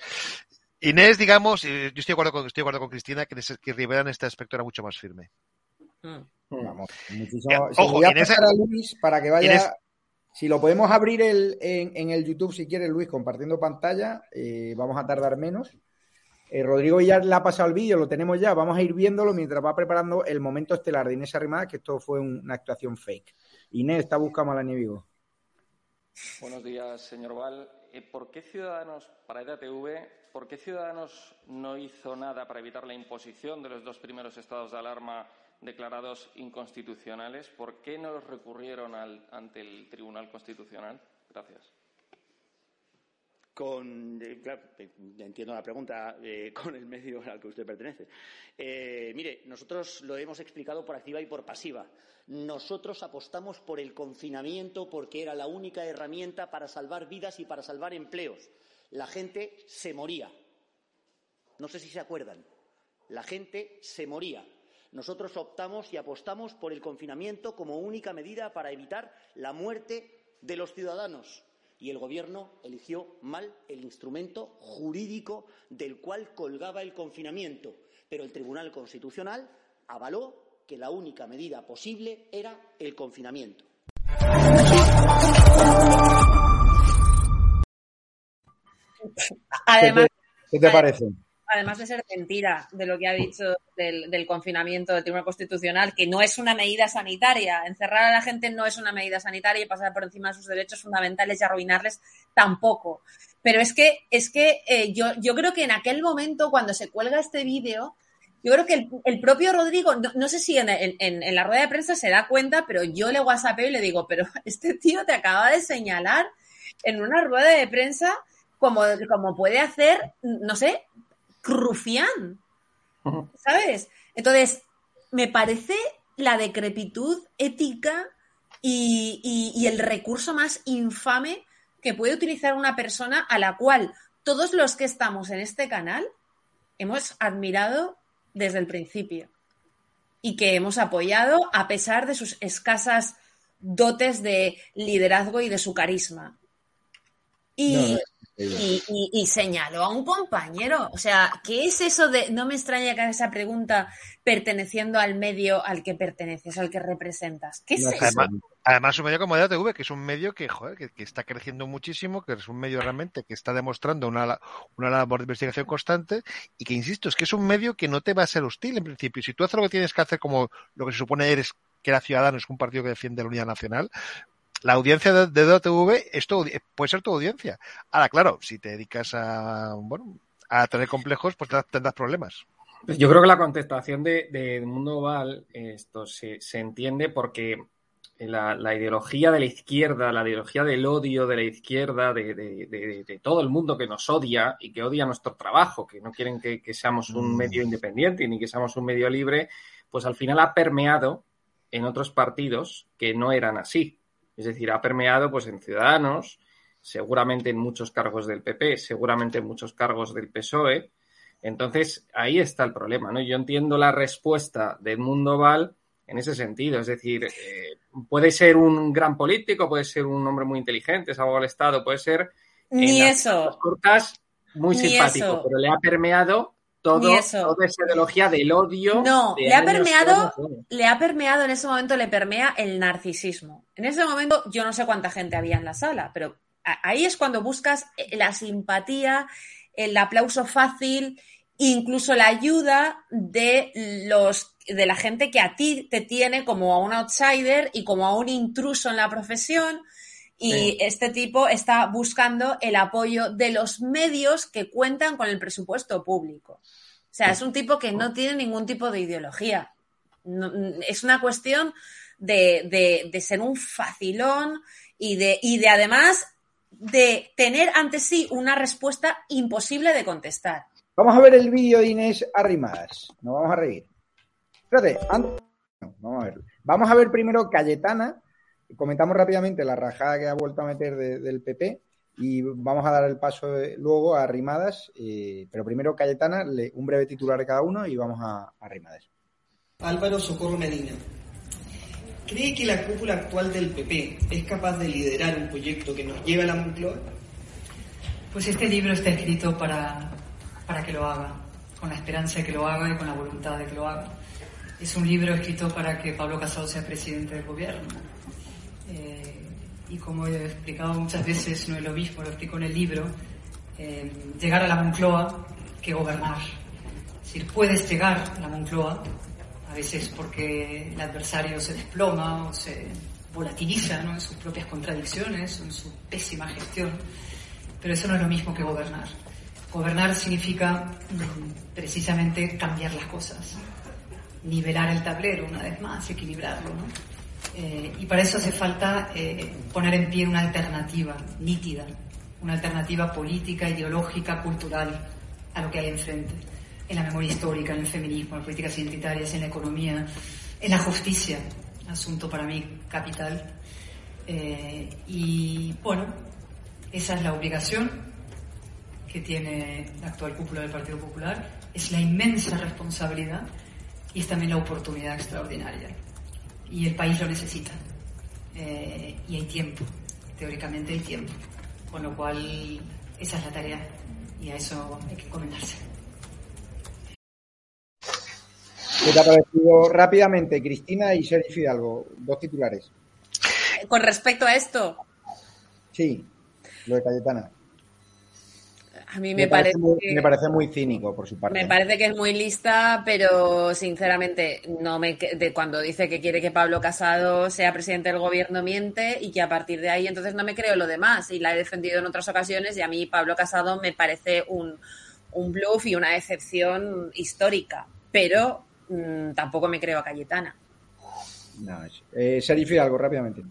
Inés, digamos, eh, yo estoy de acuerdo con, estoy de acuerdo con Cristina, que, en ese- que Rivera en este aspecto era mucho más firme. Vamos, Eh, muchísimo. Se lo ojo, voy a Inés- pasar a Luis para que vaya. Inés- Si lo podemos abrir el- en, en el YouTube, si quieres, Luis, compartiendo pantalla, eh, vamos a tardar menos. Eh, Rodrigo ya le ha pasado el vídeo, lo tenemos ya. Vamos a ir viéndolo mientras va preparando el momento estelar de Inés Arrimada, que esto fue un- una actuación fake. Inés, está buscando a la Vigo. Buenos días, señor Val. ¿Por qué Ciudadanos, para EDATV, por qué Ciudadanos no hizo nada para evitar la imposición de los dos primeros estados de alarma declarados inconstitucionales? ¿Por qué no los recurrieron ante el Tribunal Constitucional? Gracias. Con, eh, entiendo la pregunta, eh, <laughs> con el medio al que usted pertenece. Eh, mire, nosotros lo hemos explicado por activa y por pasiva. Nosotros apostamos por el confinamiento porque era la única herramienta para salvar vidas y para salvar empleos. La gente se moría. No sé si se acuerdan. La gente se moría. Nosotros optamos y apostamos por el confinamiento como única medida para evitar la muerte de los ciudadanos. Y el Gobierno eligió mal el instrumento jurídico del cual colgaba el confinamiento. Pero el Tribunal Constitucional avaló que la única medida posible era el confinamiento. Además, ¿Qué te parece? además de ser mentira de lo que ha dicho del, del confinamiento del Tribunal Constitucional, que no es una medida sanitaria. Encerrar a la gente no es una medida sanitaria y pasar por encima de sus derechos fundamentales y arruinarles tampoco. Pero es que, es que eh, yo, yo creo que en aquel momento, cuando se cuelga este vídeo, yo creo que el, el propio Rodrigo, no, no sé si en- en la rueda de prensa se da cuenta, pero yo le whatsappeo y le digo, pero este tío te acaba de señalar en una rueda de prensa como, como puede hacer, no sé, Rufián, <laughs> ¿sabes? Entonces, me parece la decrepitud ética y, y- y el recurso más infame que puede utilizar una persona a la cual todos los que estamos en este canal hemos admirado desde el principio y que hemos apoyado a pesar de sus escasas dotes de liderazgo y de su carisma. Y, No, y, y- y señaló a un compañero. O sea, ¿qué es eso de.? No me extraña que haga esa pregunta perteneciendo al medio al que perteneces, al que representas. ¿Qué es eso? Además, además, un medio como EDATV, que es un medio que, joder, que, que está creciendo muchísimo, que es un medio realmente que está demostrando una, una labor de investigación constante y que, insisto, es que es un medio que no te va a ser hostil en principio. Si tú haces lo que tienes que hacer como lo que se supone eres que era ciudadano, es un partido que defiende la unidad nacional, la audiencia de, de DOTV es tu puede ser tu audiencia. Ahora, claro, si te dedicas a, bueno, a tener complejos, pues tendrás- problemas. Yo creo que la contestación de, de Mundo Val esto se, se entiende porque la, la ideología de la izquierda, la ideología del odio de la izquierda, de, de- de- de todo el mundo que nos odia y que odia nuestro trabajo, que no quieren que, que seamos un Mm. medio independiente ni que seamos un medio libre, pues al final ha permeado en otros partidos que no eran así. Es decir, ha permeado pues en Ciudadanos, seguramente en muchos cargos del PP, seguramente en muchos cargos del PSOE. Entonces, ahí está el problema, ¿no? Yo entiendo la respuesta de Edmundo Val en ese sentido. Es decir, eh, puede ser un gran político, puede ser un hombre muy inteligente, es algo del Estado, puede ser Ni en las eso. cortas muy Ni simpático, eso. pero le ha permeado todo, eso. toda esa ideología del odio. No, de le ha permeado, le ha permeado en ese momento, le permea el narcisismo. En ese momento, yo no sé cuánta gente había en la sala, pero ahí es cuando buscas eh, la simpatía, el aplauso fácil, incluso la ayuda de los de la gente que a ti te tiene como a un outsider y como a un intruso en la profesión. Y Sí. este tipo está buscando el apoyo de los medios que cuentan con el presupuesto público. O sea, es un tipo que no tiene ningún tipo de ideología. No- es una cuestión de, de- de ser un facilón y de, y de además de tener ante sí una respuesta imposible de contestar. Vamos a ver el vídeo de Inés Arrimadas. Nos vamos a reír. Espérate, an- no, vamos a verlo. Vamos a ver primero Cayetana. Comentamos rápidamente la rajada que ha vuelto a meter de- del PP y vamos a dar el paso de- luego a Arrimadas. eh, pero primero Cayetana, le- un breve titular de cada uno y vamos a, a Arrimadas. Álvaro Socorro Medina. ¿Cree que la cúpula actual del PP es capaz de liderar un proyecto que nos lleve a la Moncloa? Pues este libro está escrito para, para que lo haga, con la esperanza de que lo haga y con la voluntad de que lo haga. Es un libro escrito para que Pablo Casado sea presidente del gobierno. Eh, y como he explicado muchas veces, no es lo mismo, lo explico en el libro, eh, llegar a la Moncloa que gobernar. Es decir, puedes llegar a la Moncloa, a veces porque el adversario se desploma o se volatiliza ¿no? en sus propias contradicciones o en su pésima gestión, pero eso no es lo mismo que gobernar. Gobernar significa mm, precisamente cambiar las cosas, nivelar el tablero una vez más, equilibrarlo. ¿no? Eh, y para eso hace falta eh, poner en pie una alternativa nítida, una alternativa política, ideológica, cultural a lo que hay enfrente, en la memoria histórica, en el feminismo, en las políticas identitarias, en la economía, en la justicia, asunto para mí capital. Eh, y bueno, esa es la obligación que tiene la actual cúpula del Partido Popular, es la inmensa responsabilidad y es también la oportunidad extraordinaria. Y el país lo necesita. Eh, y hay tiempo, teóricamente hay tiempo. Con lo cual, esa es la tarea y a eso hay que comentarse. ¿Qué te ha parecido rápidamente, Cristina y Sergio Fidalgo? Dos titulares. Con respecto a esto, Sí, lo de Cayetana. A mí me, parece, muy, que- me parece muy cínico por su parte. me parece que es muy lista, pero sinceramente no me de cuando dice que quiere que Pablo Casado sea presidente del gobierno miente y que a partir de ahí entonces no me creo lo demás y la he defendido en otras ocasiones y a mí Pablo Casado me parece un, un bluff y una decepción histórica, pero mm, tampoco me creo a Cayetana. No, es- eh, Sergio Fidalgo, rápidamente.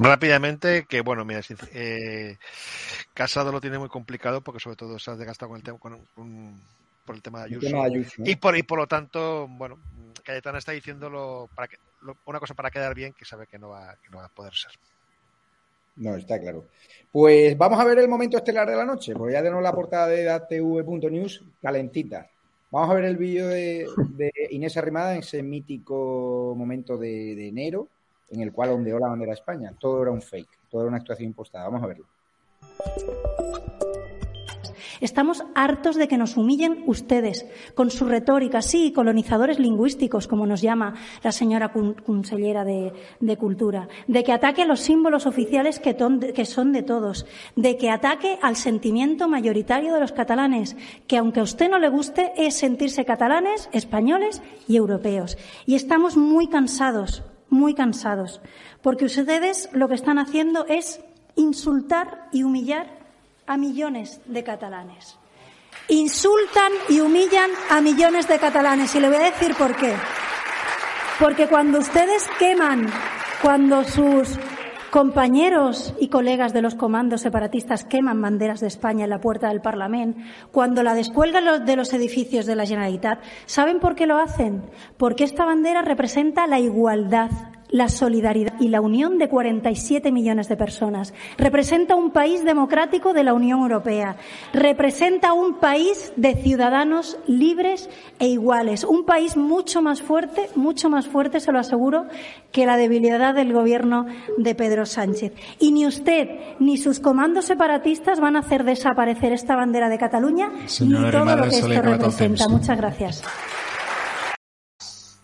Rápidamente, que bueno, mira, eh, Casado lo tiene muy complicado porque sobre todo se ha desgastado con el tema, con, con- por el tema de Ayuso. tema de Ayuso, ¿no? y, por, y por lo tanto, bueno, Cayetana está diciéndolo para que, lo- una cosa para quedar bien que sabe que no va, que no va a poder ser. No, está claro. Pues vamos a ver el momento estelar de la noche, porque ya tenemos la portada de datv.news calentita. Vamos a ver el vídeo de, de Inés Arrimada en ese mítico momento de, de enero, en el cual ondeó la bandera de España. Todo era un fake, todo era una actuación impostada. Vamos a verlo. Estamos hartos de que nos humillen ustedes con su retórica, sí, colonizadores lingüísticos, como nos llama la señora consellera de, Cultura, de que ataque a los símbolos oficiales que son de todos, de que ataque al sentimiento mayoritario de los catalanes, que aunque a usted no le guste, es sentirse catalanes, españoles y europeos. Y estamos muy cansados, muy cansados, porque ustedes lo que están haciendo es insultar y humillar a millones de catalanes. Insultan y humillan a millones de catalanes. Y le voy a decir por qué. Porque cuando ustedes queman, cuando sus compañeros y colegas de los comandos separatistas queman banderas de España en la puerta del Parlamento, cuando la descuelgan de los edificios de la Generalitat, ¿saben por qué lo hacen? Porque esta bandera representa la igualdad, la solidaridad y la unión de 47 millones de personas. Representa un país democrático de la Unión Europea. Representa un país de ciudadanos libres e iguales. Un país mucho más fuerte, mucho más fuerte, se lo aseguro, que la debilidad del gobierno de Pedro Sánchez. Y ni usted ni sus comandos separatistas van a hacer desaparecer esta bandera de Cataluña ni todo lo que esto representa. Muchas gracias.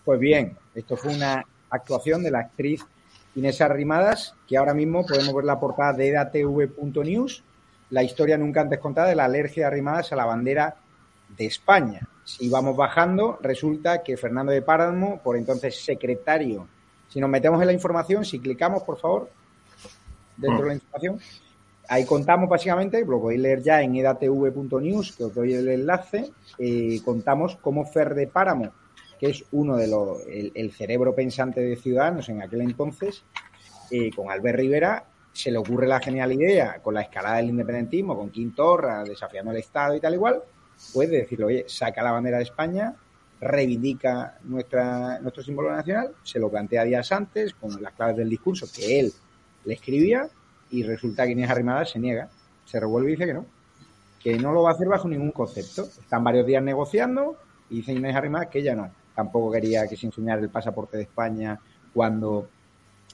Pues bien, esto fue una actuación de la actriz Inés Arrimadas, que ahora mismo podemos ver la portada de edatv.news. la historia nunca antes contada de la alergia de Arrimadas a la bandera de España. Si vamos bajando, resulta que Fernando de Páramo, por entonces secretario, si nos metemos en la información, si clicamos, por favor, dentro de la información, ahí contamos básicamente, lo podéis leer ya en edatv.news, que os doy el enlace, eh, contamos cómo Fer de Páramo, que es uno de los, el, cerebro pensante de Ciudadanos en aquel entonces, eh, con Albert Rivera, se le ocurre la genial idea, con la escalada del independentismo, con Quintorra, desafiando al Estado y tal igual, pues de decirle, oye, saca la bandera de España, reivindica nuestra, nuestro símbolo nacional, se lo plantea días antes, con las claves del discurso que él le escribía, y resulta que Inés Arrimadas se niega, se revuelve y dice que no, que no lo va a hacer bajo ningún concepto. Están varios días negociando y dice Inés Arrimadas que ella no. Tampoco quería que se enseñara el pasaporte de España cuando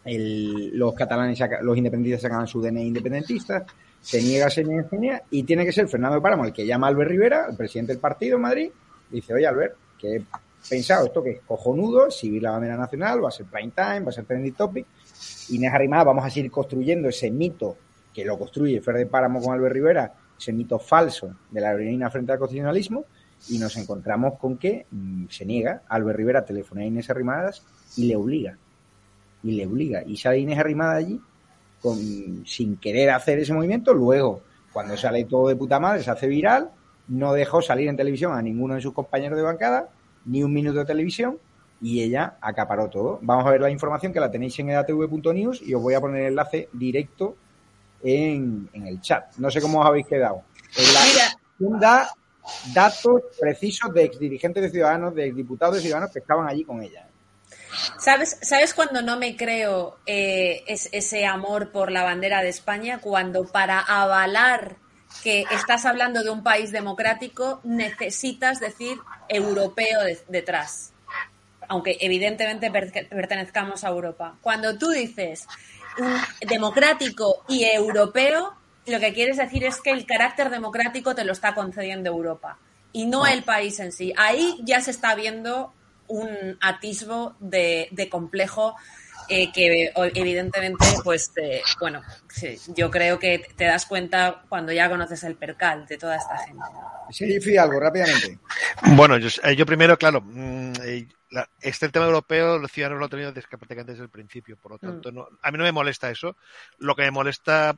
los catalanes, saca- los independentistas sacaban su DNI independentista. Se niega, se niega, se y tiene que ser Fernando Páramo el que llama a Albert Rivera, el presidente del partido en Madrid, dice, oye Albert, que he pensado esto que es cojonudo, si la bandera nacional, va a ser prime time, va a ser trending topic, Inés Arrimada, vamos a seguir construyendo ese mito que lo construye Fer de Páramo con Albert Rivera, ese mito falso de la aerolínea frente al constitucionalismo, y nos encontramos con que mm, se niega, Albert Rivera telefona a Inés Arrimadas y le obliga, y le obliga, y sale Inés Arrimada allí con, sin querer hacer ese movimiento, luego, cuando sale todo de puta madre, se hace viral, no dejó salir en televisión a ninguno de sus compañeros de bancada, ni un minuto de televisión, y ella acaparó todo. Vamos a ver la información que la tenéis en edatv.news y os voy a poner el enlace directo en, en el chat. No sé cómo os habéis quedado. En la información da datos precisos de exdirigentes de Ciudadanos, de exdiputados de Ciudadanos que estaban allí con ella. ¿Sabes, ¿Sabes cuando no me creo eh, es- ese amor por la bandera de España? Cuando para avalar que estás hablando de un país democrático necesitas decir europeo de- detrás. Aunque evidentemente per- pertenezcamos a Europa. Cuando tú dices mm, democrático y europeo, lo que quieres decir es que el carácter democrático te lo está concediendo Europa y no el país en sí. Ahí ya se está viendo un atisbo de, de complejo eh, que evidentemente, pues, eh, bueno, sí, yo creo que te das cuenta cuando ya conoces el percal de toda esta gente. Sí, Fidalgo, rápidamente. Bueno, yo, eh, yo primero, claro, mm, eh, este tema europeo, los ciudadanos lo han tenido desde, prácticamente desde el principio, por lo tanto, no, a mí no me molesta eso. Lo que me molesta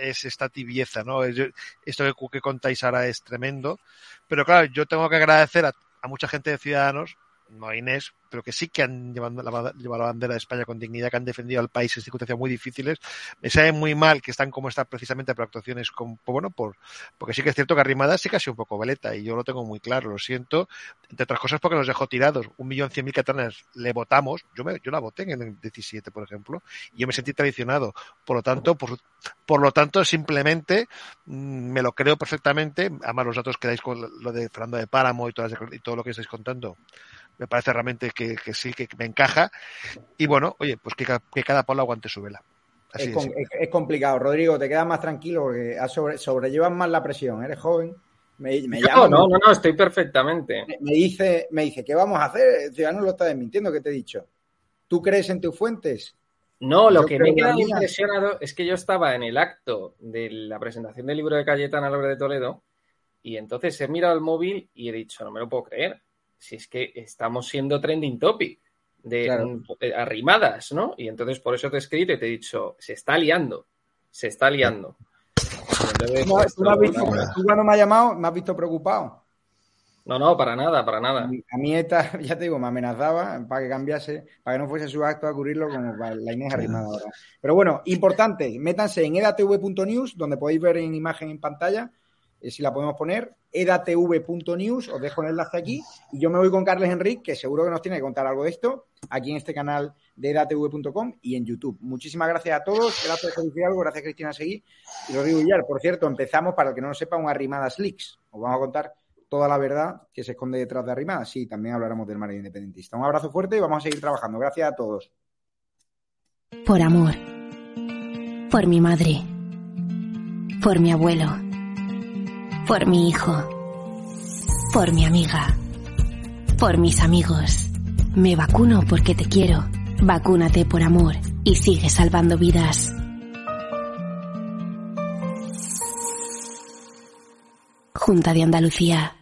es esta tibieza, ¿no? Esto que, que contáis ahora es tremendo, pero claro, yo tengo que agradecer a, a mucha gente de Ciudadanos, no a Inés, pero que sí que han llevado la, llevado la bandera de España con dignidad, que han defendido al país en circunstancias muy difíciles. Me sabe muy mal que están como están precisamente por actuaciones con, bueno, por, porque sí que es cierto que Arrimada sí que ha sido un poco veleta y yo lo tengo muy claro, lo siento, entre otras cosas porque nos dejó tirados. Un millón cien mil catalanes le votamos, yo, me, yo la voté en el 17, por ejemplo, y yo me sentí traicionado. Por lo tanto, por, por lo tanto, simplemente mm, me lo creo perfectamente. Además, los datos que dais con lo de Fernando de Páramo y, todas, y todo lo que estáis contando, me parece realmente que, que sí, que me encaja. Y bueno, oye, pues que, ca- que cada palo aguante su vela. Así Es, complicado. Rodrigo, te quedas más tranquilo porque sobre, sobrellevas más la presión. Eres joven. Me, me No, llama, no, no, no, estoy perfectamente. me dice, me dice, ¿qué vamos a hacer? El ciudadano lo está desmintiendo, ¿qué te he dicho? ¿Tú crees en tus fuentes? No, lo Yo que me he quedado impresionado es que yo estaba en el acto de la presentación del libro de Cayetana Álvarez de Toledo y entonces he mirado el móvil y he dicho, no me lo puedo creer, si es que estamos siendo trending topic de Claro. mm, eh, arrimadas, ¿no? Y entonces por eso te he escrito y te he dicho, se está liando, se está liando. Entonces, ¿Tú, pues, tú me has no, visto- tú cuando me has llamado me has visto preocupado. no, no, para nada, para nada. A mí esta, <laughs> ya te digo, me amenazaba para que cambiase, para que no fuese su acto a cubrirlo como la Inés arrimada ahora. Pero bueno, importante, métanse en edatv.news, donde podéis ver en imagen en pantalla, eh, si la podemos poner, edatv.news, os dejo el enlace aquí, y yo me voy con Carles Enrique, que seguro que nos tiene que contar algo de esto, aquí en este canal de edatv.com y en YouTube. Muchísimas gracias a todos, gracias Jorge Fidalgo, gracias Cristina Seguí y Rodrigo Villar. Por cierto, empezamos, para el que no lo sepa, un Arrimadas Leaks. Os vamos a contar toda la verdad que se esconde detrás de Arrimadas. Sí, también hablaremos del mar independentista. Un abrazo fuerte y vamos a seguir trabajando. Gracias a todos. Por amor. Por mi madre. Por mi abuelo por mi hijo, por mi amiga, por mis amigos. Me vacuno porque te quiero. Vacúnate por amor y sigue salvando vidas. Junta de Andalucía.